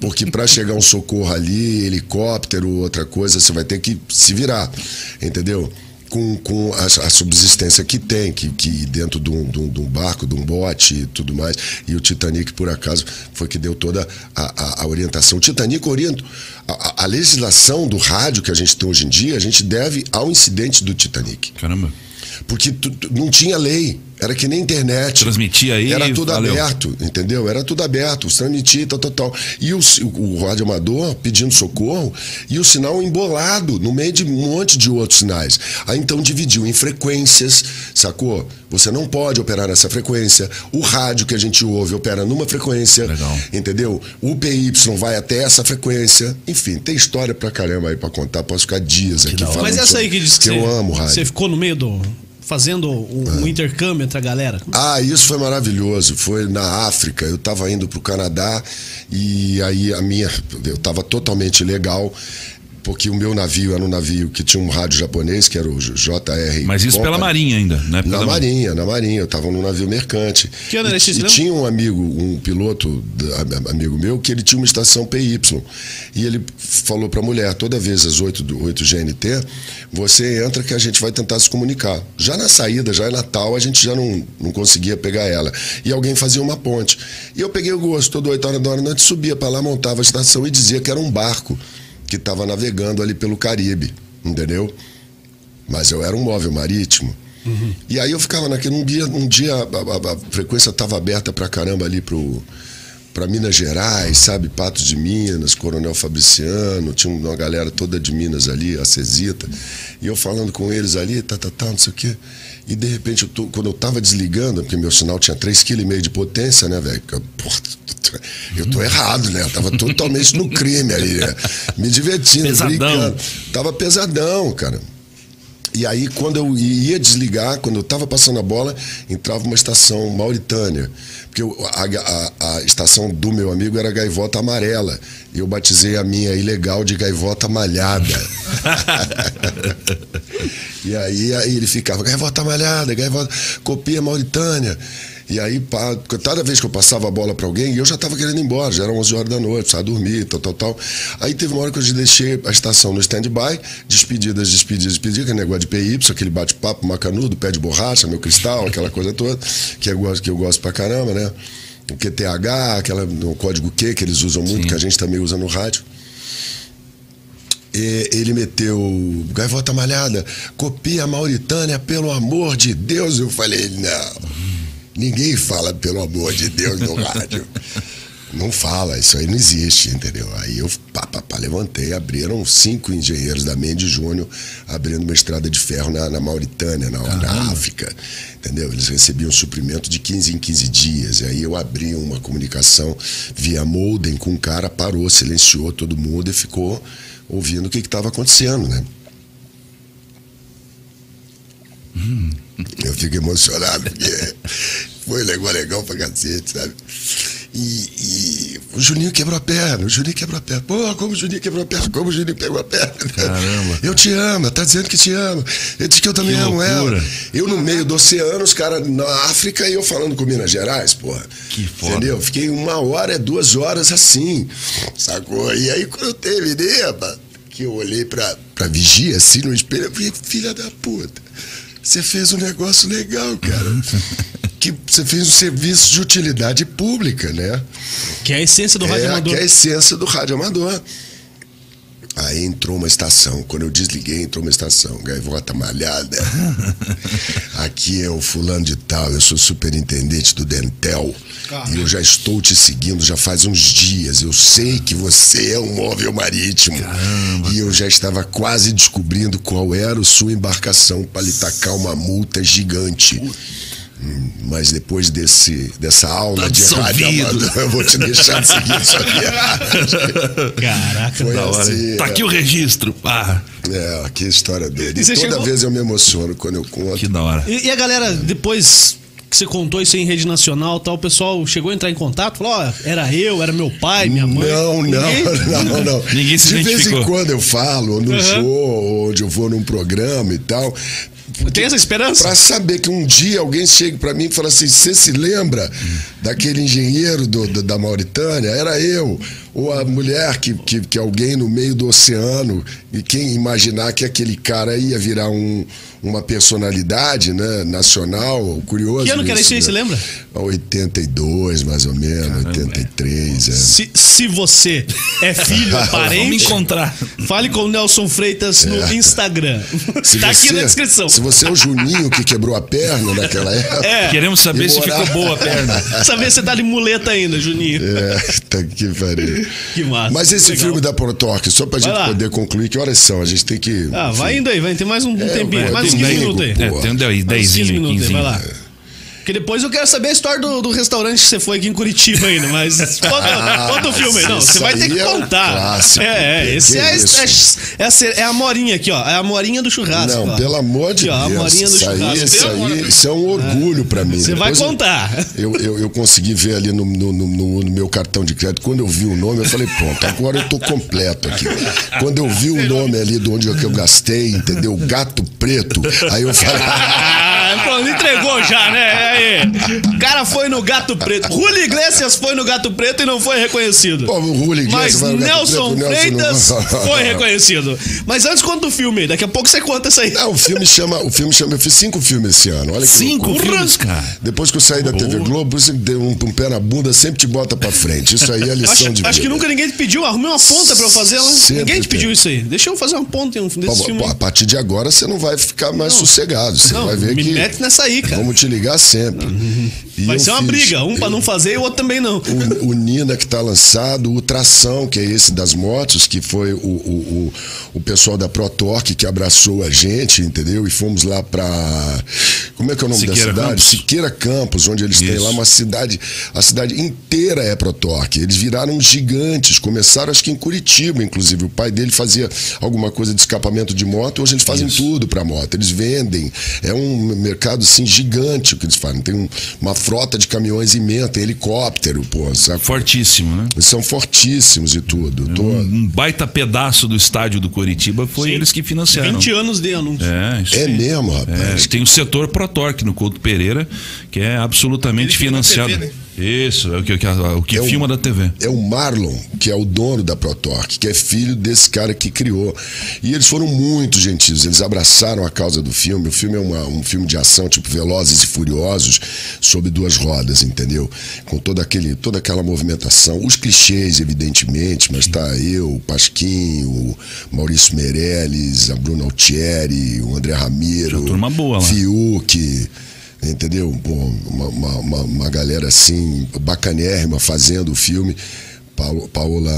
porque para chegar um socorro ali, helicóptero, outra coisa, você vai ter que se virar, entendeu? Com, com a, a subsistência que tem, que, que dentro de um, de um- de um barco, de um bote e tudo mais. E o Titanic, por acaso, foi que deu toda a, a- a orientação. O Titanic orienta. A, legislação do rádio que a gente tem hoje em dia, a gente deve ao incidente do Titanic. Caramba. Porque tu- tu- não tinha lei. Era que nem internet. Transmitia aí, Era tudo valeu. aberto, entendeu? Era tudo aberto, transmitia, tal, tal, tal. E o, si- o rádio amador pedindo socorro e o sinal embolado no meio de um monte de outros sinais. Aí então dividiu em frequências, sacou? Você não pode operar nessa frequência. O rádio que a gente ouve opera numa frequência. Legal. Entendeu? O PY vai até essa frequência. Enfim, tem história pra caramba aí pra contar. Posso ficar dias aqui falando. Mas essa aí que diz que, eu você, amo rádio. você ficou no meio do. Fazendo um, um intercâmbio entre a galera. Ah, isso foi maravilhoso. Foi na África. Eu estava indo para o Canadá e aí a minha. Eu estava totalmente legal. Porque o meu navio era um navio que tinha um rádio japonês, que era o JR. Mas isso pela. Marinha ainda, né? Na Marinha, na Marinha. Eu estava num navio mercante. Que ano era e, esse, e tinha um amigo, um piloto, amigo meu, que ele tinha uma estação PY. E ele falou para a mulher, toda vez às 8, do 8 GNT, você entra que a gente vai tentar se comunicar. Já na saída, já é Natal, a gente já não, não conseguia pegar ela. E alguém fazia uma ponte. E eu peguei o gosto, toda 8 horas da hora da noite, subia para lá, montava a estação e dizia que era um barco que estava navegando ali pelo Caribe, entendeu? Mas eu era um móvel marítimo. E aí eu ficava naquele. Um dia, um dia a, a- a frequência estava aberta pra caramba ali pro. Para Minas Gerais, sabe? Patos de Minas, Coronel Fabriciano, tinha uma galera toda de Minas ali, a Cesita. E eu falando com eles ali, tá, tá, tá, não sei o quê. E de repente, eu tô- quando eu tava desligando, porque meu sinal tinha 3,5 kg de potência, né, velho? Eu, tô errado, né? Eu tava totalmente no crime ali, né? Me divertindo, Pesadão. brincando. Tava pesadão, cara. E aí, quando eu ia desligar, quando eu estava passando a bola, entrava uma estação Mauritânia. Porque eu- a, a- a estação do meu amigo era Gaivota Amarela. E eu batizei a minha ilegal de Gaivota Malhada. *laughs* e aí, aí ele ficava, Gaivota Malhada, Gaivota, copia Mauritânia. E aí, pá, cada vez que eu passava a bola para alguém, eu já estava querendo ir embora, já eram 11 horas da noite, precisava dormir, tal, tal, tal. Aí teve uma hora que eu deixei a estação no stand-by, despedidas, despedidas, despedidas, aquele negócio de PY, aquele bate-papo macanudo, pé de borracha, meu cristal, aquela coisa toda, que eu gosto, que eu gosto pra caramba, né? O QTH, aquela, o código Q que eles usam muito, Sim. que a gente também usa no rádio. E ele meteu Gaivota Malhada, copia a Mauritânia, pelo amor de Deus. Eu falei, não. Ninguém fala pelo amor de Deus no rádio. Não fala, isso aí não existe, entendeu? Aí eu pá, pá, pá, levantei, abriram cinco engenheiros da Mendes Júnior abrindo uma estrada de ferro na, na Mauritânia, na, na África, entendeu? Eles recebiam suprimento de 15 em 15 dias. E aí eu abri uma comunicação via modem com um cara, parou, silenciou todo mundo e ficou ouvindo o que estava acontecendo, né? Eu fico emocionado porque foi legal, legal pra cacete, sabe? E, e O Juninho quebrou a perna, o Juninho quebrou a perna. Pô, como o Juninho quebrou a perna, como o Juninho pegou a perna. Caramba. Eu te amo, tá dizendo que te amo. Ele diz que eu também Que amo ela. Eu no meio do oceano, os caras na África e eu falando com Minas Gerais, porra. Que foda. Entendeu? Fiquei uma hora, duas horas assim, sacou? E aí quando eu terminei, rapaz, que eu olhei pra, pra vigia assim no espelho, eu falei, filha da puta, você fez um negócio legal, cara. *laughs* que você fez um serviço de utilidade pública, né? Que é a essência do rádio é, amador. que é a essência do rádio amador. Aí entrou uma estação. Quando eu desliguei, entrou uma estação. Gaivota malhada. *laughs* Aqui é o fulano de tal. Eu sou superintendente do Dentel. Caramba. E eu já estou te seguindo já faz uns dias. Eu sei que você é um móvel marítimo. E eu já estava quase descobrindo qual era a sua embarcação para lhe tacar uma multa gigante. Mas depois desse, dessa aula Tá de rádio amador, *laughs* eu vou te deixar de seguir sua viagem. Caraca. Foi Da hora. assim, tá aqui o registro. Ah, É, que história dele. E E toda chegou- vez eu me emociono quando eu conto. que da hora. E, e a galera, depois que você contou isso em rede nacional e tal, o pessoal chegou a entrar em contato? Falou, ó, era eu, era meu pai, minha mãe. Não, não, Ninguém? *laughs* não, não. *laughs* Ninguém se De vez em quando eu falo, ou no Uhum. show, ou onde eu vou num programa e tal. Tem essa esperança? Pra saber que um dia alguém chegue pra mim e fala assim: você se lembra daquele engenheiro do, do- da Mauritânia? Era eu. Ou a mulher que, que, que alguém no meio do oceano, e quem imaginar que aquele cara ia virar um, uma personalidade né, nacional, curioso. Que ano que era isso aí, né? você lembra? 82, mais ou menos, 83. É. Se, se você é filho, *laughs* Vamos parente, encontrar. fale com o Nelson Freitas no Instagram. É. Se tá aqui você- na descrição. Se você é o Juninho que quebrou a perna naquela época. É. *laughs* Queremos saber se ficou boa a perna. *laughs* Saber se você tá de muleta ainda, Juninho. É, tá que pariu. Que massa. Mas esse Legal. filme da Protorque, só pra Vai gente lá. poder concluir, que horas são? A gente tem que. Ah, vai enfim. indo aí, vai ter mais um, um É, tempinho, vai, mais 15 domingo, minutos. É, tem um Mais uns 10 15 minutos aí, 15 vai lá. Porque depois eu quero saber a história do, do restaurante que você foi aqui em Curitiba ainda, mas *laughs* conta, conta o filme aí. Não, você vai ter que é contar. clássico. É, é, esse é, isso? é, a cer- é a morinha aqui, ó. É a morinha do churrasco. Não, ó. pelo amor de Aqui, ó, Deus. a morinha do isso aí, churrasco. isso, aí, isso é um orgulho pra mim. Você vai Depois eu- contar. Eu, eu, eu consegui ver ali no, no, no- no- meu cartão de crédito. Quando eu vi o nome, eu falei, pronto, agora eu tô completo aqui. Quando eu vi o nome ali de onde é que eu gastei, entendeu? Gato Preto. Aí eu falei. *laughs* Ah, pronto, entregou já, né? Aí. O cara foi no Gato Preto. Julio Iglesias foi no Gato Preto e não foi reconhecido. Pô, o Julio Iglesias Mas vai no Gato Nelson Preto, o Freitas Nelson não- foi reconhecido. Mas antes conta o filme, daqui a pouco você conta isso aí. Não, o filme chama. O filme chama. Eu fiz cinco filmes esse ano. Olha que Cinco loucura. filmes, cara. Depois que eu saí da TV Globo, você deu um, um pé na bunda, sempre te bota pra frente. Isso aí é *laughs* lição Acho, de acho que vida. nunca ninguém te pediu, arrumei uma ponta pra eu fazer ela. Sempre Ninguém te tem. pediu isso aí. Deixa eu fazer uma ponta em um Pô, desses filmes. pô, a partir de agora você não vai ficar mais sossegado. Você Não, vai ver que. Mete nessa aí, cara. Vamos te ligar sempre. E Vai ser uma fiz- briga, um pra não fazer e o outro também não. O, o Nina que tá lançado, o Tração, que é esse das motos, que foi o, o, o, o pessoal da ProTorque que abraçou a gente, entendeu? E fomos lá pra. Como é que é o nome Siqueira da cidade? Campos. Siqueira Campos, onde eles têm Isso. lá uma cidade. A cidade inteira é ProTorque. Eles viraram gigantes. Começaram, acho que em Curitiba, inclusive. O pai dele fazia alguma coisa de escapamento de moto, hoje eles fazem Isso. tudo pra moto. Eles vendem. É um mercado assim gigante o que eles fazem. Tem um- uma frota de caminhões imensa, tem helicóptero, pô, sabe? Fortíssimo, né? Eles são fortíssimos e tudo. Tô- Um baita pedaço do estádio do Coritiba foi Sim. eles que financiaram. 20 anos de anúncio. É, isso É aí. mesmo, rapaz. É, tem o setor ProTorque no Couto Pereira, que é absolutamente financiado. TV, né? Isso, é o que, o que- o É o- filma da TV. É o Marlon, que é o dono da ProTorque, que é filho desse cara que criou. E eles foram muito gentis, eles abraçaram a causa do filme. O filme é uma- um filme de ação, tipo Velozes e Furiosos, sobre duas rodas, entendeu? Com toda, aquele, toda aquela movimentação. Os clichês, evidentemente, mas tá eu, o Pasquim, o Maurício Meirelles, a Bruna Altieri, o André Ramiro. Tinha turma boa lá. Fiuk, entendeu? Pô, uma, uma, uma- galera assim, bacanérrima fazendo o filme. Paulo- Paola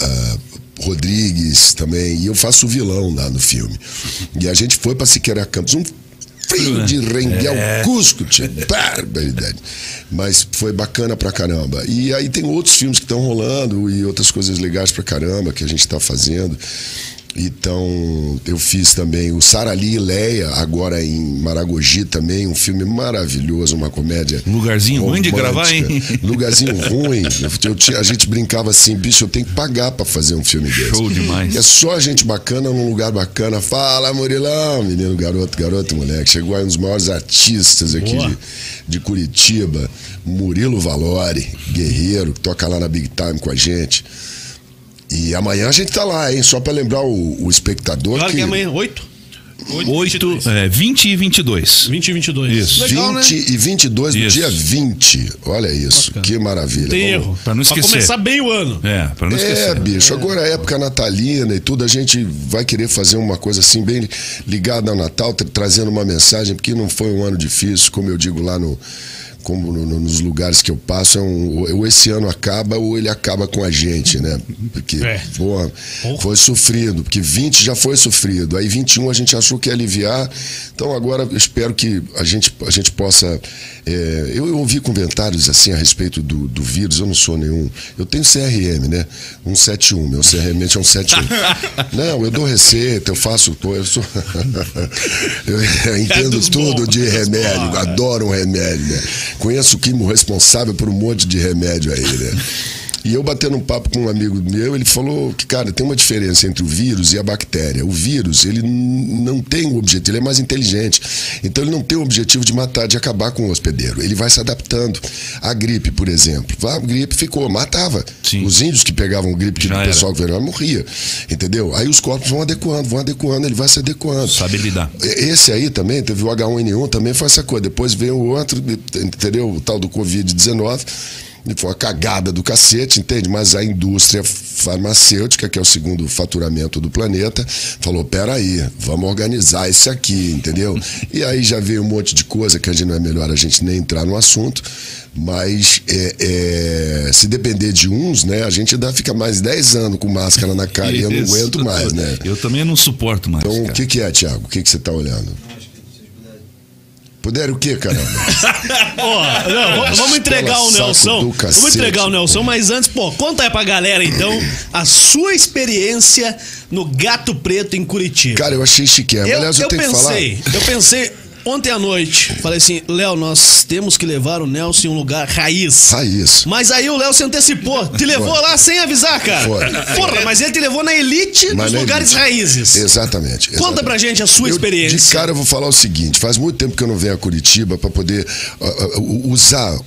ah, Rodrigues também. E eu faço o vilão lá no filme. E a gente foi pra Siqueira Campos. Um frio né? de rengue É. Cusco, tia. barbaridade. Mas foi bacana pra caramba. E aí tem outros filmes que estão rolando e outras coisas legais pra caramba que a gente tá fazendo. Então, eu fiz também o Sarali e Leia, agora em Maragogi também, um filme maravilhoso, uma comédia. Lugarzinho ruim de romântica. gravar, hein? Lugarzinho ruim. Eu tinha- a gente brincava assim, bicho, eu tenho que pagar pra fazer um filme desse. Show demais. É só gente bacana num lugar bacana. Fala, Murilão, menino, garoto, garoto, moleque. Chegou aí um dos maiores artistas aqui de, de Curitiba, Murilo Valori, guerreiro, que toca lá na Big Time com a gente. E amanhã a gente tá lá, hein? Só pra lembrar o, o espectador Agora que. que é amanhã, 8? 8, é, 20 e 22. 20 e 22. Isso. Legal, né? 20 e 22 do Isso. dia 20. Olha isso, que maravilha. Tem Vamos- erro. Pra não esquecer. começar bem o ano. É, pra não É, esquecer. bicho, agora é época natalina e tudo, a gente vai querer fazer uma coisa assim, bem ligada ao Natal, tra- trazendo uma mensagem, porque não foi um ano difícil, como eu digo lá no. Como no- no- nos lugares que eu passo, é um, ou esse ano acaba ou ele acaba com a gente, né? Porque, É. porra, foi sofrido, porque 20 já foi sofrido, aí 21 a gente achou que ia aliviar, então agora eu espero que a gente, a gente possa. é, eu, eu ouvi comentários assim a respeito do, do vírus, eu não sou nenhum. Eu tenho CRM, né? 171, meu CRM é um 71. *laughs* não, eu dou receita, eu faço. Pô, eu sou. *laughs* eu entendo dos tudo bons, de dos remédio, bons. adoro um remédio, né? Conheço o químico responsável por um monte de remédio aí, né? *laughs* E eu batendo um papo com um amigo meu, ele falou que, cara, tem uma diferença entre o vírus e a bactéria. O vírus, ele não tem o objetivo, ele é mais inteligente. Então ele não tem o objetivo de matar, de acabar com o hospedeiro. Ele vai se adaptando. A gripe, por exemplo. A gripe ficou, matava. Sim. Os índios que pegavam gripe, que o pessoal que veio morria. Entendeu? Aí os corpos vão adequando, vão adequando, ele vai se adequando. Sabe lidar. Esse aí também, teve o H1N1, também foi essa coisa. Depois veio o outro, entendeu? O tal do Covid-19. Foi uma cagada do cacete, entende? Mas a indústria farmacêutica, que é o segundo faturamento do planeta, falou: peraí, vamos organizar esse aqui, entendeu? *laughs* E aí já veio um monte de coisa que a gente não é melhor a gente nem entrar no assunto. Mas é, é, se depender de uns, né, a gente ainda fica mais 10 anos com máscara na cara e eu não *laughs* aguento mais, né? Eu também não suporto mais. Então, o que, que é, Thiago? O que, que você está olhando? Puderam o quê, caramba? *laughs* Ó, não, vamos- entregar o Nelson. cacete, Vamos entregar o Nelson, mas antes, pô, conta aí pra galera então a sua experiência no Gato Preto em Curitiba. Cara, eu achei chiquérrimo. eu, Aliás, eu, eu tenho pensei, que falar. eu pensei ontem à noite, falei assim, Léo, nós temos que levar o Nelson em um lugar raiz. Raiz. Mas aí o Léo se antecipou, te levou Foi. lá sem avisar, cara. Foi. Porra, mas ele te levou na elite Mas dos lugares elite. raízes. Exatamente. Conta exatamente. pra gente a sua Eu, experiência. De cara, eu vou falar o seguinte: faz muito tempo que eu não venho a Curitiba para poder ah, ah, usar,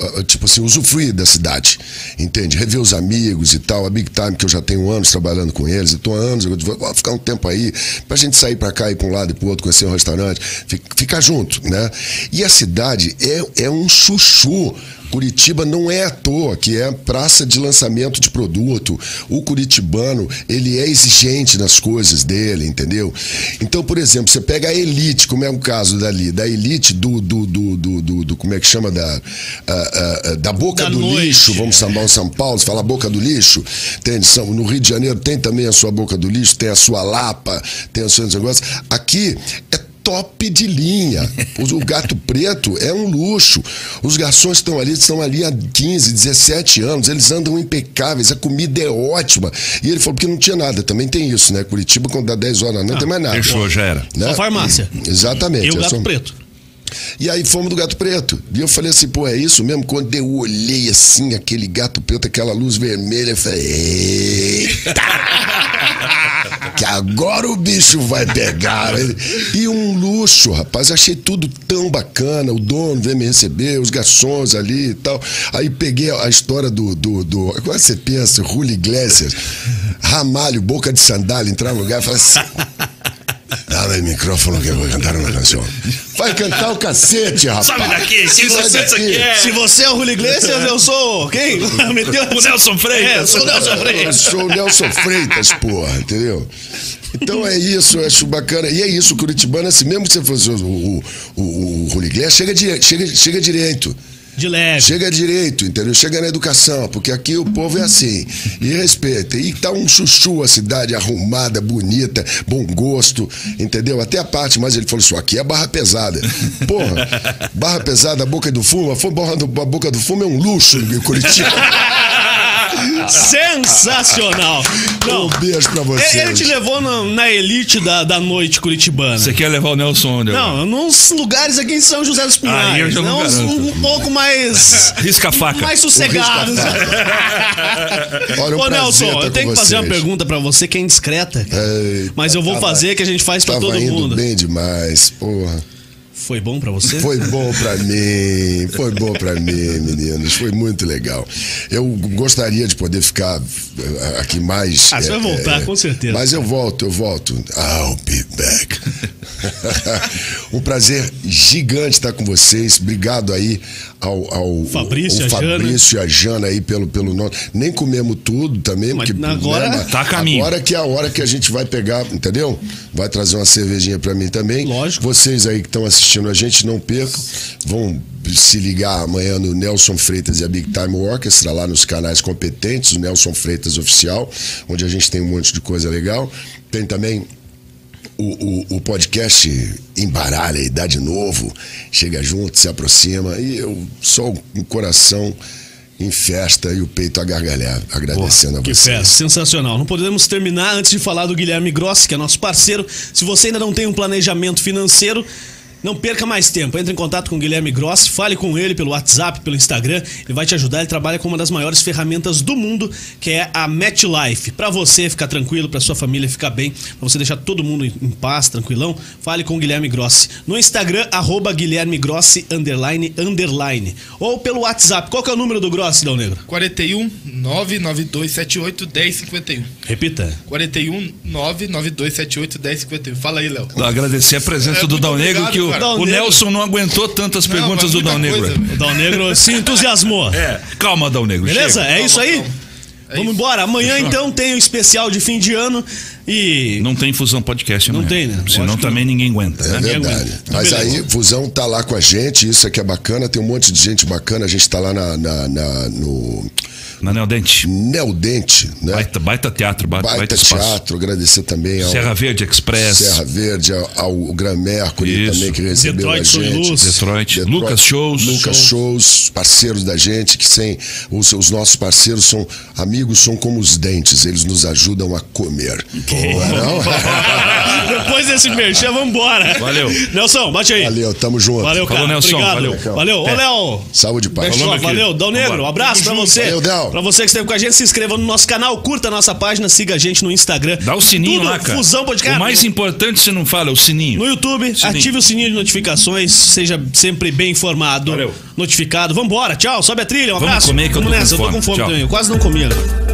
ah, tipo assim, usufruir da cidade. Entende? Rever os amigos e tal. A Big Time, que eu já tenho anos trabalhando com eles, eu tô há anos, eu vou ficar um tempo aí, pra gente sair pra cá, ir pra um lado e pro outro, conhecer um restaurante, fi- ficar junto, né? E a cidade é, é um chuchu. Curitiba não é à toa que é praça de lançamento de produto. O curitibano, ele é exigente nas coisas dele, entendeu? Então, por exemplo, você pega a elite, como é o caso dali, da elite do, do, do, do, do- do- como é que chama, da, ah, ah, da boca Da do noite. lixo, vamos chamar o São Paulo, fala boca do lixo, entende? São, no Rio de Janeiro tem também a sua boca do lixo, tem a sua lapa, tem os seus negócios. Aqui é top de linha. O gato preto é um luxo. Os garçons estão ali, estão ali há 15, 17 anos, eles andam impecáveis, a comida é ótima. E ele falou, porque não tinha nada, também tem isso, né? Curitiba, quando dá 10 horas, não tem mais nada. Fechou, já era. Né? Só farmácia. Exatamente. E o é Gato só- Preto. E aí fomos do gato preto. E eu falei assim, pô, é isso mesmo? Quando eu olhei assim, aquele gato preto, aquela luz vermelha, eu falei, eita! *laughs* que agora o bicho vai pegar. E um luxo, rapaz. Achei tudo tão bacana. O dono veio me receber, os garçons ali e tal. Aí peguei a história do. do, do agora você pensa, Julio Iglesias, Ramalho, boca de sandália, entrar no lugar e falar assim. Dá-me o microfone que eu vou cantar uma canção. Vai cantar o cacete, rapaz. Sobe daqui, se Sai você isso daqui. aqui é. Se você é o Julio Iglesias, eu sou quem? *laughs* Meteu O Nelson Freitas. É, eu sou o Nelson Eu Freitas. sou o Nelson Freitas, porra, entendeu? Então é isso, eu acho bacana. E é isso, o Curitibano, assim, mesmo que você fosse o, o, o, o Julio Iglesias, chega, dire- chega, chega direito. De leve. Chega direito, entendeu? Chega na educação, porque aqui o povo é assim. E respeita. E tá um chuchu a cidade arrumada, bonita, bom gosto, entendeu? Até a parte, mas ele falou assim: aqui é barra pesada. Porra, barra pesada, boca do fumo, a, boca do fumo é um luxo em Curitiba. *laughs* Sensacional. Não. Um beijo pra vocês. Ele te levou na, na elite da, da noite curitibana. Você quer levar o Nelson onde? Não, nos lugares aqui em São José dos Pinhais. Não garanto. um, um pouco mais. *laughs* Risca a faca. mais sossegados. *laughs* Olha, um Ô, Nelson, estar eu tenho que fazer uma pergunta pra você que é indiscreta. Eita, Mas eu vou tava- fazer que a gente faz pra Tava todo indo mundo. bem demais, porra. Foi bom pra você? Foi bom pra mim, foi bom pra mim, meninos, foi muito legal. Eu gostaria de poder ficar eh, aqui mais. Ah, você vai eh, voltar, eh, com certeza. Mas eu volto, eu volto. I'll be back. *laughs* um prazer gigante estar com vocês. Obrigado aí ao, ao Fabrício, ao a Jana. Fabrício e a Jana aí pelo, pelo nome. Nem comemos tudo também, Mas porque agora- né, mas Tá a caminho. Agora que é a hora que a gente vai pegar, entendeu? Vai trazer uma cervejinha pra mim também. Lógico. Vocês aí que estão assistindo a gente, não percam. Vão se ligar amanhã no Nelson Freitas e a Big Time Orchestra, lá nos canais competentes, o Nelson Freitas Oficial, onde a gente tem um monte de coisa legal. Tem também o, o, o podcast Embaralha e Dá de Novo. Chega junto, se aproxima. E eu só um coração em festa e o peito a gargalhar, agradecendo Que a vocês. festa, sensacional. Não podemos terminar antes de falar do Guilherme Grossi, que é nosso parceiro. Se você ainda não tem um planejamento financeiro, não perca mais tempo. Entre em contato com o Guilherme Grossi, fale com ele pelo WhatsApp, pelo Instagram. Ele vai te ajudar. Ele trabalha com uma das maiores ferramentas do mundo, que é a MetLife. Para você ficar tranquilo, para sua família ficar bem, para você deixar todo mundo em paz, tranquilão, fale com o Guilherme Grossi. No Instagram, arroba Guilherme Grossi, underline, underline. Ou pelo WhatsApp. Qual que é o número do Grossi, Dão Negro? 41 99278 1051. Repita. 41 99278 1051. Fala aí, Léo. Agradecer a presença É, do Dal Negro, que o, cara. O. Nelson não aguentou tantas Não, perguntas mas do Dal Negro. coisa. O Dal Negro se entusiasmou. É, calma, Dal Negro. Beleza? chega. É isso aí? calma. É Vamos isso. embora. Amanhã então tem o especial de fim de ano e. Não tem fusão podcast, Não amanhã. tem, né? Senão Lógico que também ninguém aguenta. É né? verdade. Então, Mas beleza. aí, Fusão tá lá com a gente, isso aqui é bacana, tem um monte de gente bacana, a gente tá lá na, na- na- no Na Neodente. Neodente, né? Baita, baita teatro, baita, Baita baita teatro, agradecer também ao Serra Verde Express. Serra Verde, ao, ao Gran Mercury Isso. também que recebeu Detroit a gente. Luz. Detroit. Lucas Shows. Lucas Shows, parceiros da gente, que sem os, os nossos parceiros são amigos, são como os dentes, eles nos ajudam a comer. Não é não? *laughs* Depois desse merchan, vambora. Valeu. Nelson, bate aí. Valeu, tamo junto. Valeu, cara. Falou, Nelson. Obrigado. Valeu. Valeu. Ô, Léo. Saúde meu querido. valeu, Dal Negro, um abraço pra você. Valeu, Del. Pra você que esteve com a gente, se inscreva no nosso canal, curta a nossa página, siga a gente no Instagram. Dá o sininho Tudo lá, cara. Fusão Podcast. O mais importante você não fala, é o sininho. No YouTube, Sininho. ative o sininho de notificações, seja sempre bem informado, Valeu. notificado. Vambora, tchau, sobe a trilha, um Vamos abraço. comer que eu tô Vamos com nessa, eu tô com fome Tchau. também, eu quase não comi agora.